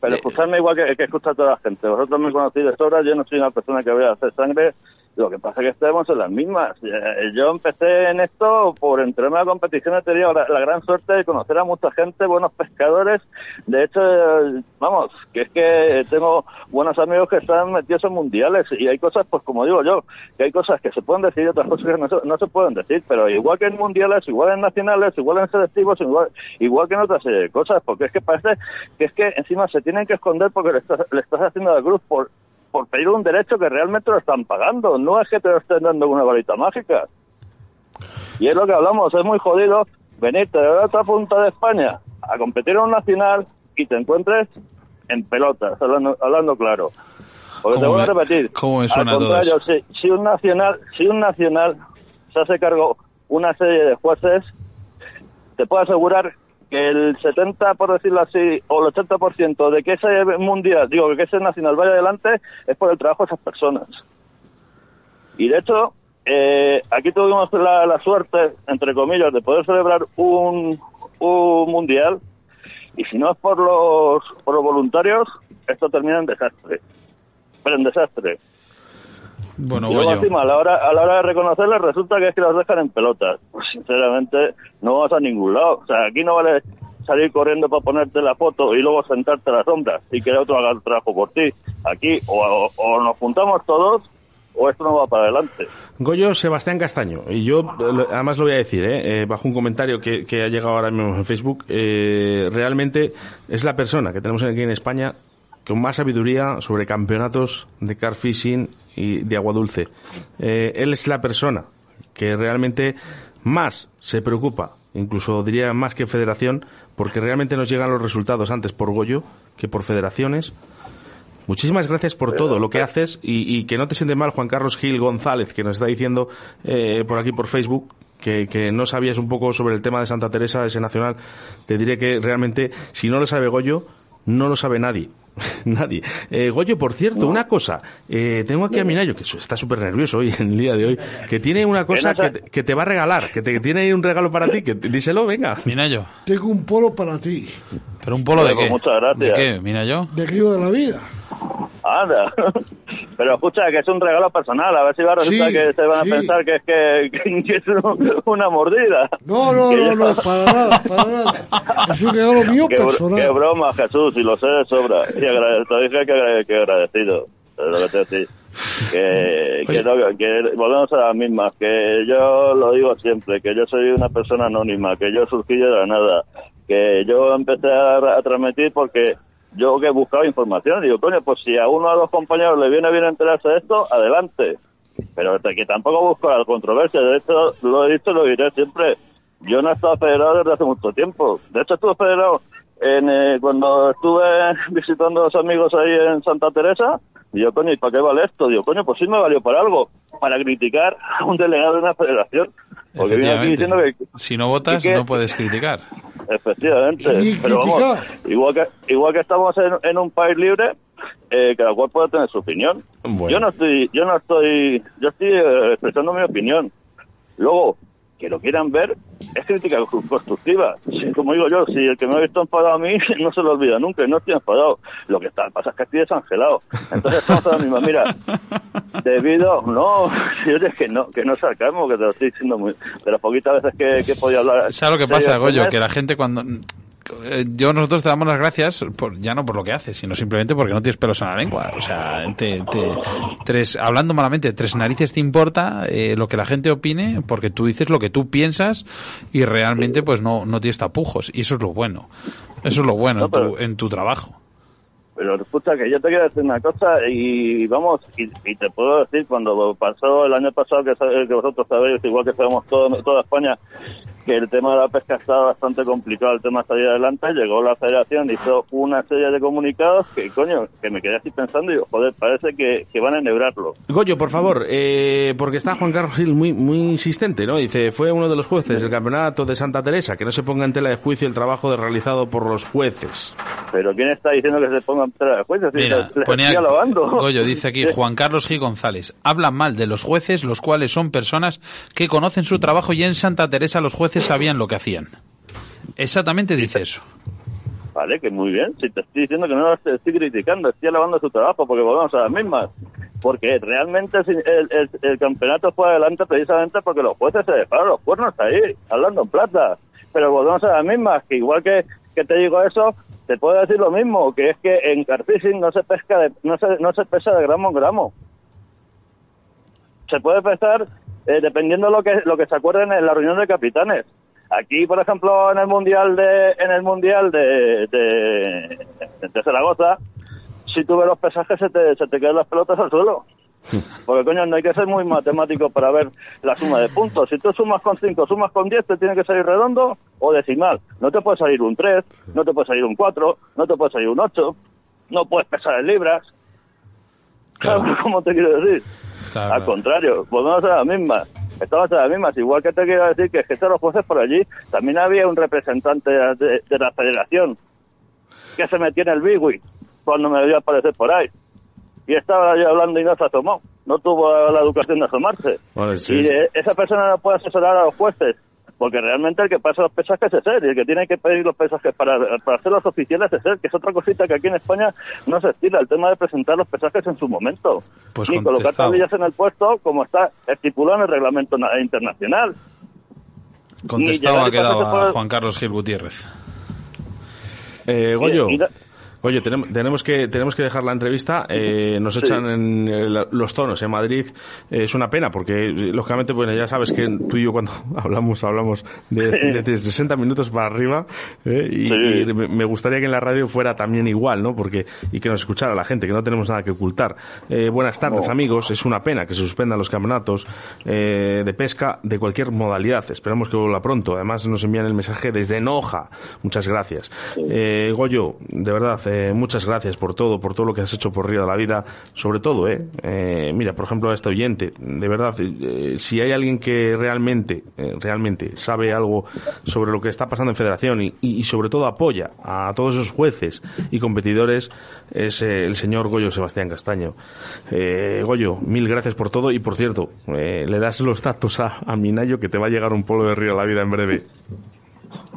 pero escuchadme igual que, que escucha toda la gente. Vosotros me conocéis de sobra, yo no soy una persona que vaya a hacer sangre. Lo que pasa es que estamos en las mismas. Eh, Yo empecé en esto por entrarme a la competición. He la, gran suerte de conocer a mucha gente, buenos pescadores. De hecho, vamos, que es que tengo buenos amigos que están metidos en mundiales y hay cosas, pues como digo yo, que hay cosas que se pueden decir y otras cosas que no se, no se pueden decir. Pero igual que en mundiales, igual en nacionales, igual en selectivos, igual, igual que en otras cosas, porque es que parece que es que encima se tienen que esconder porque le estás, le estás haciendo la cruz por por pedir un derecho que realmente lo están pagando. No es que te lo estén dando una varita mágica. Y es lo que hablamos, es muy jodido venirte de la otra punta de España a competir en un nacional y te encuentres en pelotas, hablando, hablando claro. Porque te ¿Cómo voy a repetir. cómo me suena al todo contrario, eso? si, si un nacional, si un nacional se hace cargo una serie de jueces, te puedo asegurar que el 70, por decirlo así, o el 80% de que ese mundial, digo, que ese nacional vaya adelante es por el trabajo de esas personas. Y de hecho, eh, aquí tuvimos la, la suerte, entre comillas, de poder celebrar un, un mundial y si no es por los, por los voluntarios, esto termina en desastre. Pero en desastre. Bueno, y luego Goyo, encima, a la, hora, a la hora de reconocerles, resulta que es que los dejan en pelotas. Pues sinceramente, no vas a ningún lado. O sea, aquí no vale salir corriendo para ponerte la foto y luego sentarte a la sombra y que el otro haga el trabajo por ti. Aquí o, o- o nos juntamos todos o esto no va para adelante. Goyo Sebastián Castaño, y yo además lo voy a decir, ¿eh? Eh, bajo un comentario que, que ha llegado ahora mismo en Facebook, eh, realmente es la persona que tenemos aquí en España con más sabiduría sobre campeonatos de car fishing y de agua dulce. Eh, él es la persona que realmente más se preocupa, incluso diría más que federación, porque realmente nos llegan los resultados antes por Goyo que por federaciones. Muchísimas gracias por todo lo que haces y, y que no te siente mal Juan Carlos Gil González, que nos está diciendo eh, por aquí por Facebook que, que no sabías un poco sobre el tema de Santa Teresa, ese nacional. Te diré que realmente, si no lo sabe Goyo, no lo sabe nadie. nadie. Eh, Goyo, por cierto, una cosa. Eh, tengo aquí a Minayo, que está súper nervioso hoy, en el día de hoy, que tiene una cosa que te, que te va a regalar, que te que tiene un regalo para ti, que díselo, venga. Minayo. Tengo un polo para ti, ¿Pero un polo de Pues qué? muchas gracias. ¿De qué, Minayo? de Río de la Vida. Anda. Pero escucha, que es un regalo personal. A ver si va a resultar Sí, que se van a pensar que es que, que es un- una mordida. No, no, no, no, para nada, para nada. Es un regalo mío Qué, personal. qué broma, Jesús, y lo sé de sobra. Y te dije que, agrade- que agradecido. Lo que te decía. Que, que, no, que volvemos a las mismas. Que yo lo digo siempre, que yo soy una persona anónima, que yo surgí de la nada. Que yo empecé a, a transmitir porque yo que buscaba información. Digo, coño, pues si a uno o a dos compañeros le viene bien enterarse de esto, adelante. Pero que tampoco busco la controversia. De hecho, lo he dicho y lo diré siempre. Yo no he estado federado desde hace mucho tiempo. De hecho, estuve federado en, eh, cuando estuve visitando a los amigos ahí en Santa Teresa. Y yo, coño, ¿y para qué vale esto? Digo, coño, pues sí me valió para algo. Para criticar a un delegado de una federación. Porque viene aquí diciendo que, Si no votas, no puedes criticar. Efectivamente. Pero vamos, igual que, igual que estamos en, en un país libre, eh, cada cual puede tener su opinión. Bueno. Yo no estoy, yo no estoy, yo estoy eh, expresando mi opinión. Luego, que lo quieran ver, es crítica co- constructiva. Sí, como digo yo, si el que me ha visto enfadado a mí, no se lo olvida nunca, no estoy enfadado. Lo que está, pasa es que estoy desangelado. Entonces estamos a la misma, mira, debido, no, yo es que no, que no sacamos, que te lo estoy diciendo muy, de las poquitas veces que, que he podido hablar. ¿Sabes lo que pasa, Goyo? Que la gente cuando... eh, Yo, nosotros te damos las gracias, por, ya no por lo que haces, sino simplemente porque no tienes pelos en la lengua. O sea, te, te- tres, hablando malamente, tres narices te importa eh, lo que la gente opine, porque tú dices lo que tú piensas y realmente pues no, no tienes tapujos. Y eso es lo bueno. Eso es lo bueno No, en, tu, en tu trabajo. Pero escucha que yo te quiero decir una cosa y vamos, y, y te puedo decir, cuando pasó el año pasado, que, que vosotros sabéis, igual que sabemos todo, toda España, que el tema de la pesca estaba bastante complicado, el tema de salir adelante, llegó la federación, hizo una serie de comunicados que, coño, que me quedé así pensando y digo, joder, parece que, que van a enhebrarlo. Goyo, por favor, eh, porque está Juan Carlos Gil muy, muy insistente, ¿no? Dice, fue uno de los jueces del campeonato de Santa Teresa, que no se ponga en tela de juicio el trabajo de- realizado por los jueces. Pero ¿quién está diciendo que se pongan tela de jueces? Si Mira, les ponía. Goyo dice aquí Juan Carlos G. González. Hablan mal de los jueces, los cuales son personas que conocen su trabajo y en Santa Teresa los jueces sabían lo que hacían. Exactamente dice eso. Vale, que muy bien. Si te estoy diciendo que no lo estoy, criticando, estoy alabando su trabajo porque volvemos a las mismas. Porque realmente el- el campeonato fue adelante precisamente porque los jueces se dejaron los cuernos ahí, hablando en plata. Pero volvemos a las mismas, que igual que, que te digo eso, te puedo decir lo mismo, que es que en carfishing no se pesca de, no se, no se pesa de gramo en gramo. Se puede pesar eh, dependiendo lo que lo que se acuerden en la reunión de capitanes. Aquí, por ejemplo, en el mundial de en el mundial de, de, de Zaragoza, si tú ves los pesajes se te, se te quedan las pelotas al suelo. Porque, coño, no hay que ser muy matemático para ver la suma de puntos. Si tú sumas con 5, sumas con 10, te tiene que salir redondo o decimal. No te puede salir un 3, no te puede salir un 4, no te puede salir un 8, no puedes pesar en libras. ¿Sabes cómo te quiero decir? Claro, Al contrario, volvemos a las mismas. Estamos a las mismas. Igual que te quiero decir que es que todos los jueces por allí, también había un representante de, de la federación que se metió en el bigui cuando me debió aparecer por ahí. Y estaba yo hablando y no se asomó. No tuvo la educación de asomarse. Vale, sí, y sí. esa persona no puede asesorar a los jueces. Porque realmente el que pasa los pesajes es él, y el que tiene que pedir los pesajes para, para hacer los oficiales es él, que es otra cosita que aquí en España no se estila, el tema de presentar los pesajes en su momento. Pues Ni colocar tablillas en el puesto como está estipulado en el reglamento na- internacional. Contestado ha quedado a Juan Carlos Gil Gutiérrez. Eh, Goyo, Y- y Goyo, tenemos, tenemos que tenemos que dejar la entrevista. Eh, nos Sí. echan en eh, los tonos en Madrid. Eh, es una pena porque, eh, lógicamente, bueno, ya sabes que tú y yo cuando hablamos hablamos de, de, de 60 minutos para arriba eh, y, Sí. y me gustaría que en la radio fuera también igual, ¿no? Porque y que nos escuchara la gente, que no tenemos nada que ocultar. Eh, buenas tardes, No. amigos. Es una pena que se suspendan los campeonatos eh, de pesca de cualquier modalidad. Esperamos que vuelva pronto. Además, nos envían el mensaje desde Noja. Muchas gracias. Eh, Goyo, de verdad, eh, muchas gracias por todo, por todo lo que has hecho por Río de la Vida. Sobre todo, eh, eh, mira, por ejemplo, a este oyente, de verdad, eh, si hay alguien que realmente, eh, realmente sabe algo sobre lo que está pasando en Federación y, sobre todo apoya a todos esos jueces y competidores, es el señor Goyo Sebastián Castaño. Goyo, mil gracias por todo y por cierto, le das los datos a, a Minayo que te va a llegar un polo de Río de la Vida en breve.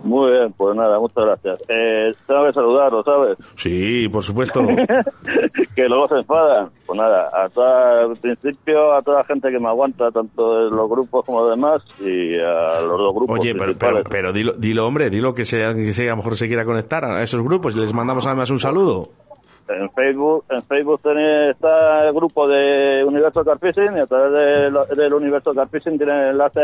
Muy bien, pues nada, muchas gracias. Eh, que saludarlo, ¿sabes? Sí, por supuesto. que luego se enfadan. Pues nada, a toda, al principio a toda la gente que me aguanta, tanto de los grupos como los demás, y a los dos grupos Oye, pero, pero, pero dilo, dilo, hombre, dilo que sea, que sea, a lo mejor se quiera conectar a esos grupos y les mandamos además un saludo. En Facebook, en Facebook tenéis- está el grupo de Universo Carfishing y a través de del Universo Carfishing tienen enlace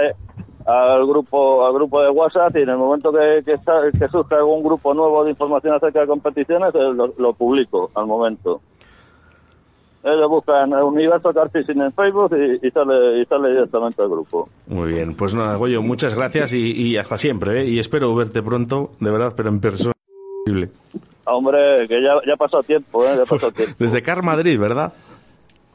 al grupo al grupo de WhatsApp y en el momento que, que, está- que surja algún grupo nuevo de información acerca de competiciones eh, lo, lo publico al momento. Ellos buscan el Universo Carfishing en Facebook y, y sale y sale directamente al grupo. Muy bien, pues nada, Goyo, muchas gracias y, y hasta siempre, ¿eh? Y espero verte pronto, de verdad, pero en persona. Hombre, que ya, ya pasado tiempo, ¿eh? Ya pasado tiempo. Desde Car Madrid, ¿verdad?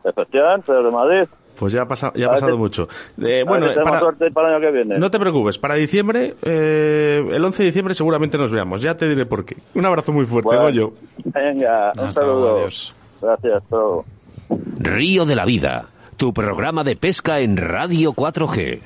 Efectivamente, desde Madrid. Pues ya ha pasado, ya ha ver pasado mucho. Eh, bueno, ver si tenemos para- suerte para el año que viene. no te preocupes, para diciembre, eh, el 11 de diciembre seguramente nos veamos. Ya te diré por qué. Un abrazo muy fuerte, Bueno. Goyo. Venga, un Hasta luego, saludo. adiós. Gracias, luego. Río de la Vida, tu programa de pesca en Radio 4G.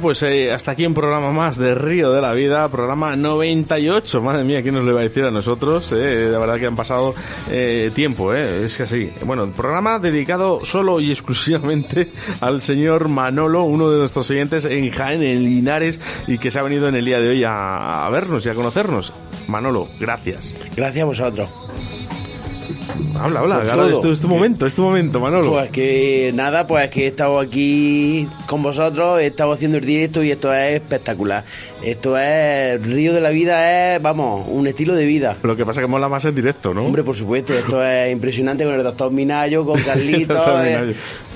Pues eh, hasta aquí un programa más de Río de la Vida, programa 98. Madre mía, ¿quién nos lo iba a decir a nosotros? eh? La verdad que han pasado eh, tiempo, eh? es que así. Bueno, programa dedicado solo y exclusivamente al señor Manolo, uno de nuestros siguientes en Jaén, en Linares, y que se ha venido en el día de hoy a vernos y a conocernos. Manolo, gracias. Gracias a vosotros. Habla, habla, Por ahora es tu, es tu momento, es tu momento, Manolo. Pues que nada, pues que he estado aquí con vosotros, he estado haciendo el directo y esto es espectacular. Esto es Río de la Vida, es, vamos, un estilo de vida. Lo que pasa es que mola más en directo, ¿no? Hombre, por supuesto, esto es impresionante con el doctor Minayo, con Carlitos. Eh.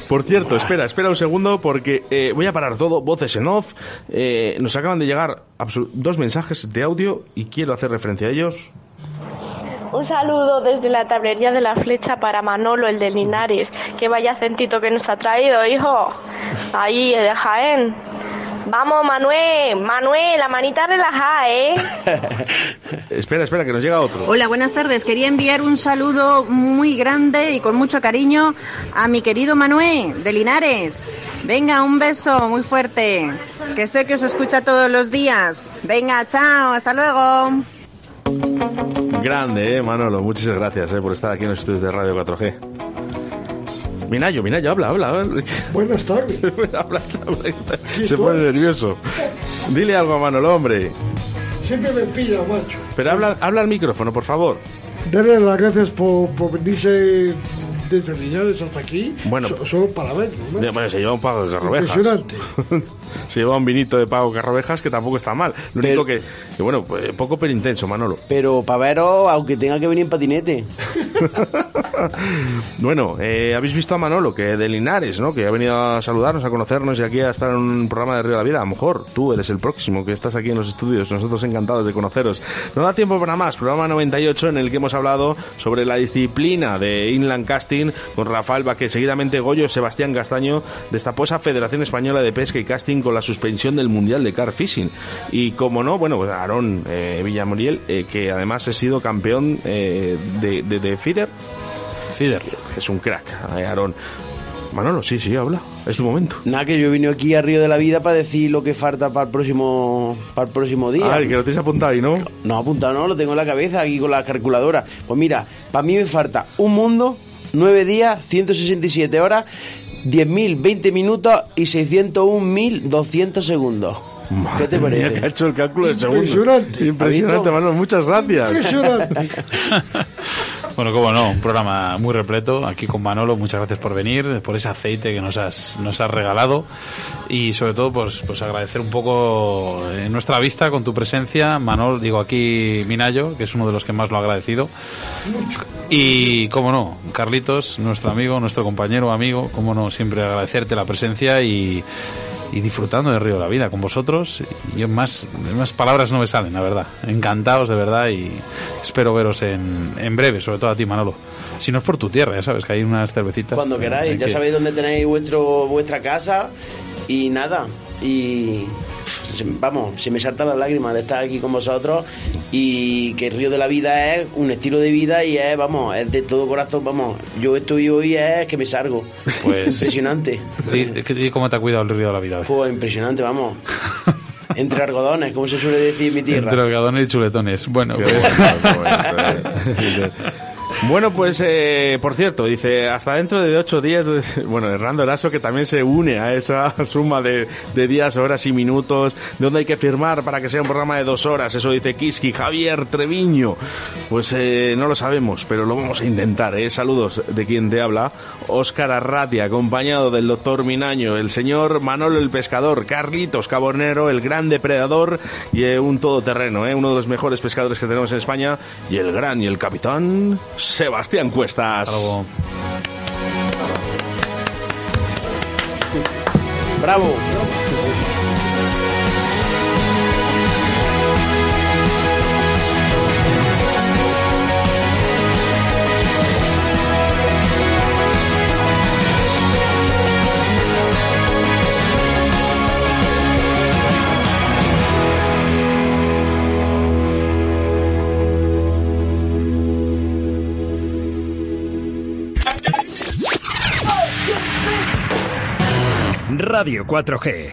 Por cierto, espera, espera un segundo porque eh, voy a parar todo, voces en off. Eh, nos acaban de llegar dos mensajes de audio y quiero hacer referencia a ellos. Un saludo desde la tablería de la flecha para Manolo, el de Linares. Que vaya centito que nos ha traído, hijo. Ahí, de Jaén. Vamos, Manuel, Manuel, la manita relajada, ¿eh? Espera, espera, que nos llega otro. Hola, buenas tardes. Quería enviar un saludo muy grande y con mucho cariño a mi querido Manuel de Linares. Venga, un beso muy fuerte, que sé que os escucha todos los días. Venga, chao, hasta luego. Grande, eh, Manolo. Muchas gracias eh, por estar aquí en los estudios de Radio 4G. Minayo, Minayo, habla, habla. Buenas tardes. habla, habla. Se pone nervioso. Dile algo a Manolo, hombre. Siempre me pilla, macho. Pero habla, habla al micrófono, por favor. Darle las gracias por, por venirse desde Linares hasta aquí. Bueno. so- solo para verlo, Bueno, se lleva un pago de carrovejas. Impresionante. se lleva un vinito de pago de carrovejas que tampoco está mal. Lo único que, que, bueno, pues, poco pero intenso, Manolo. Pero para veros, aunque tenga que venir en patinete. Bueno, eh, habéis visto a Manolo, que de Linares, ¿no? Que ha venido a saludarnos, a conocernos y aquí a estar en un programa de Río de la Vida. A lo mejor tú eres el próximo que estás aquí en los estudios. Nosotros encantados de conoceros. No da tiempo para más. Programa 98 en el que hemos hablado sobre la disciplina de inland casting con Rafael Baque. Seguidamente Goyo Sebastián Castaño destapó esa Federación Española de Pesca y Casting con la suspensión del Mundial de Car Fishing. Y como no, bueno, pues Aarón eh, Villamoriel, eh, que además ha sido campeón eh, de, de, de feeder. Feeder. Es un crack, eh, Aarón. Manolo, sí, sí, habla. Es tu momento. Nada, que yo he venido aquí a Río de la Vida para decir lo que falta para el próximo, para el próximo día. Ah, que lo tienes apuntado ahí, ¿no? No, apuntado no, lo tengo en la cabeza aquí con la calculadora. Pues mira, para mí me falta un mundo, nueve días, 167 horas, 10.000, 20 minutos y 601.200 segundos. ¿Qué te parece? que ha hecho el cálculo de segundos. Impresionante. Impresionante. Manolo. Muchas gracias. Impresionante. Bueno, como no, un programa muy repleto aquí con Manolo. Muchas gracias por venir, por ese aceite que nos has, nos has regalado y sobre todo pues, pues agradecer un poco en nuestra vista con tu presencia. Manol, digo aquí Minayo, que es uno de los que más lo ha agradecido. Y como no, Carlitos, nuestro amigo, nuestro compañero, amigo, como no, siempre agradecerte la presencia y, y disfrutando de Río de la Vida con vosotros. Y más, más palabras no me salen, la verdad. Encantados de verdad y espero veros en, en breve, sobre todo a ti, Manolo. Si no es por tu tierra, ya sabes que hay unas cervecitas. Cuando queráis, ya que- sabéis dónde tenéis vuestro, vuestra casa y nada. Y vamos, se me saltan las lágrimas de estar aquí con vosotros y que el Río de la Vida es un estilo de vida y es, vamos, es de todo corazón, vamos. Yo estoy hoy es que me salgo. Pues- Impresionante. Di ¿Cómo te ha cuidado el Río de la Vida? hoy? Pues impresionante, vamos. Entre algodones, como se suele decir en mi tierra. Entre algodones y chuletones. Bueno, pues, bueno, pues eh, por cierto, dice, hasta dentro de ocho días, bueno, Hernando Eraso que también se une a esa suma de, de días, horas y minutos, donde hay que firmar para que sea un programa de dos horas, eso dice Kiski, Javier Treviño, pues eh, no lo sabemos, pero lo vamos a intentar, ¿eh? Saludos de quien te habla, Óscar Arratia, acompañado del doctor Minaño, el señor Manolo el Pescador, Carlitos Cabornero, el gran depredador y eh, un todoterreno, ¿eh? uno de los mejores pescadores que tenemos en España, y el gran y el capitán Sebastián Cuestas. luego. Bravo. Radio 4G.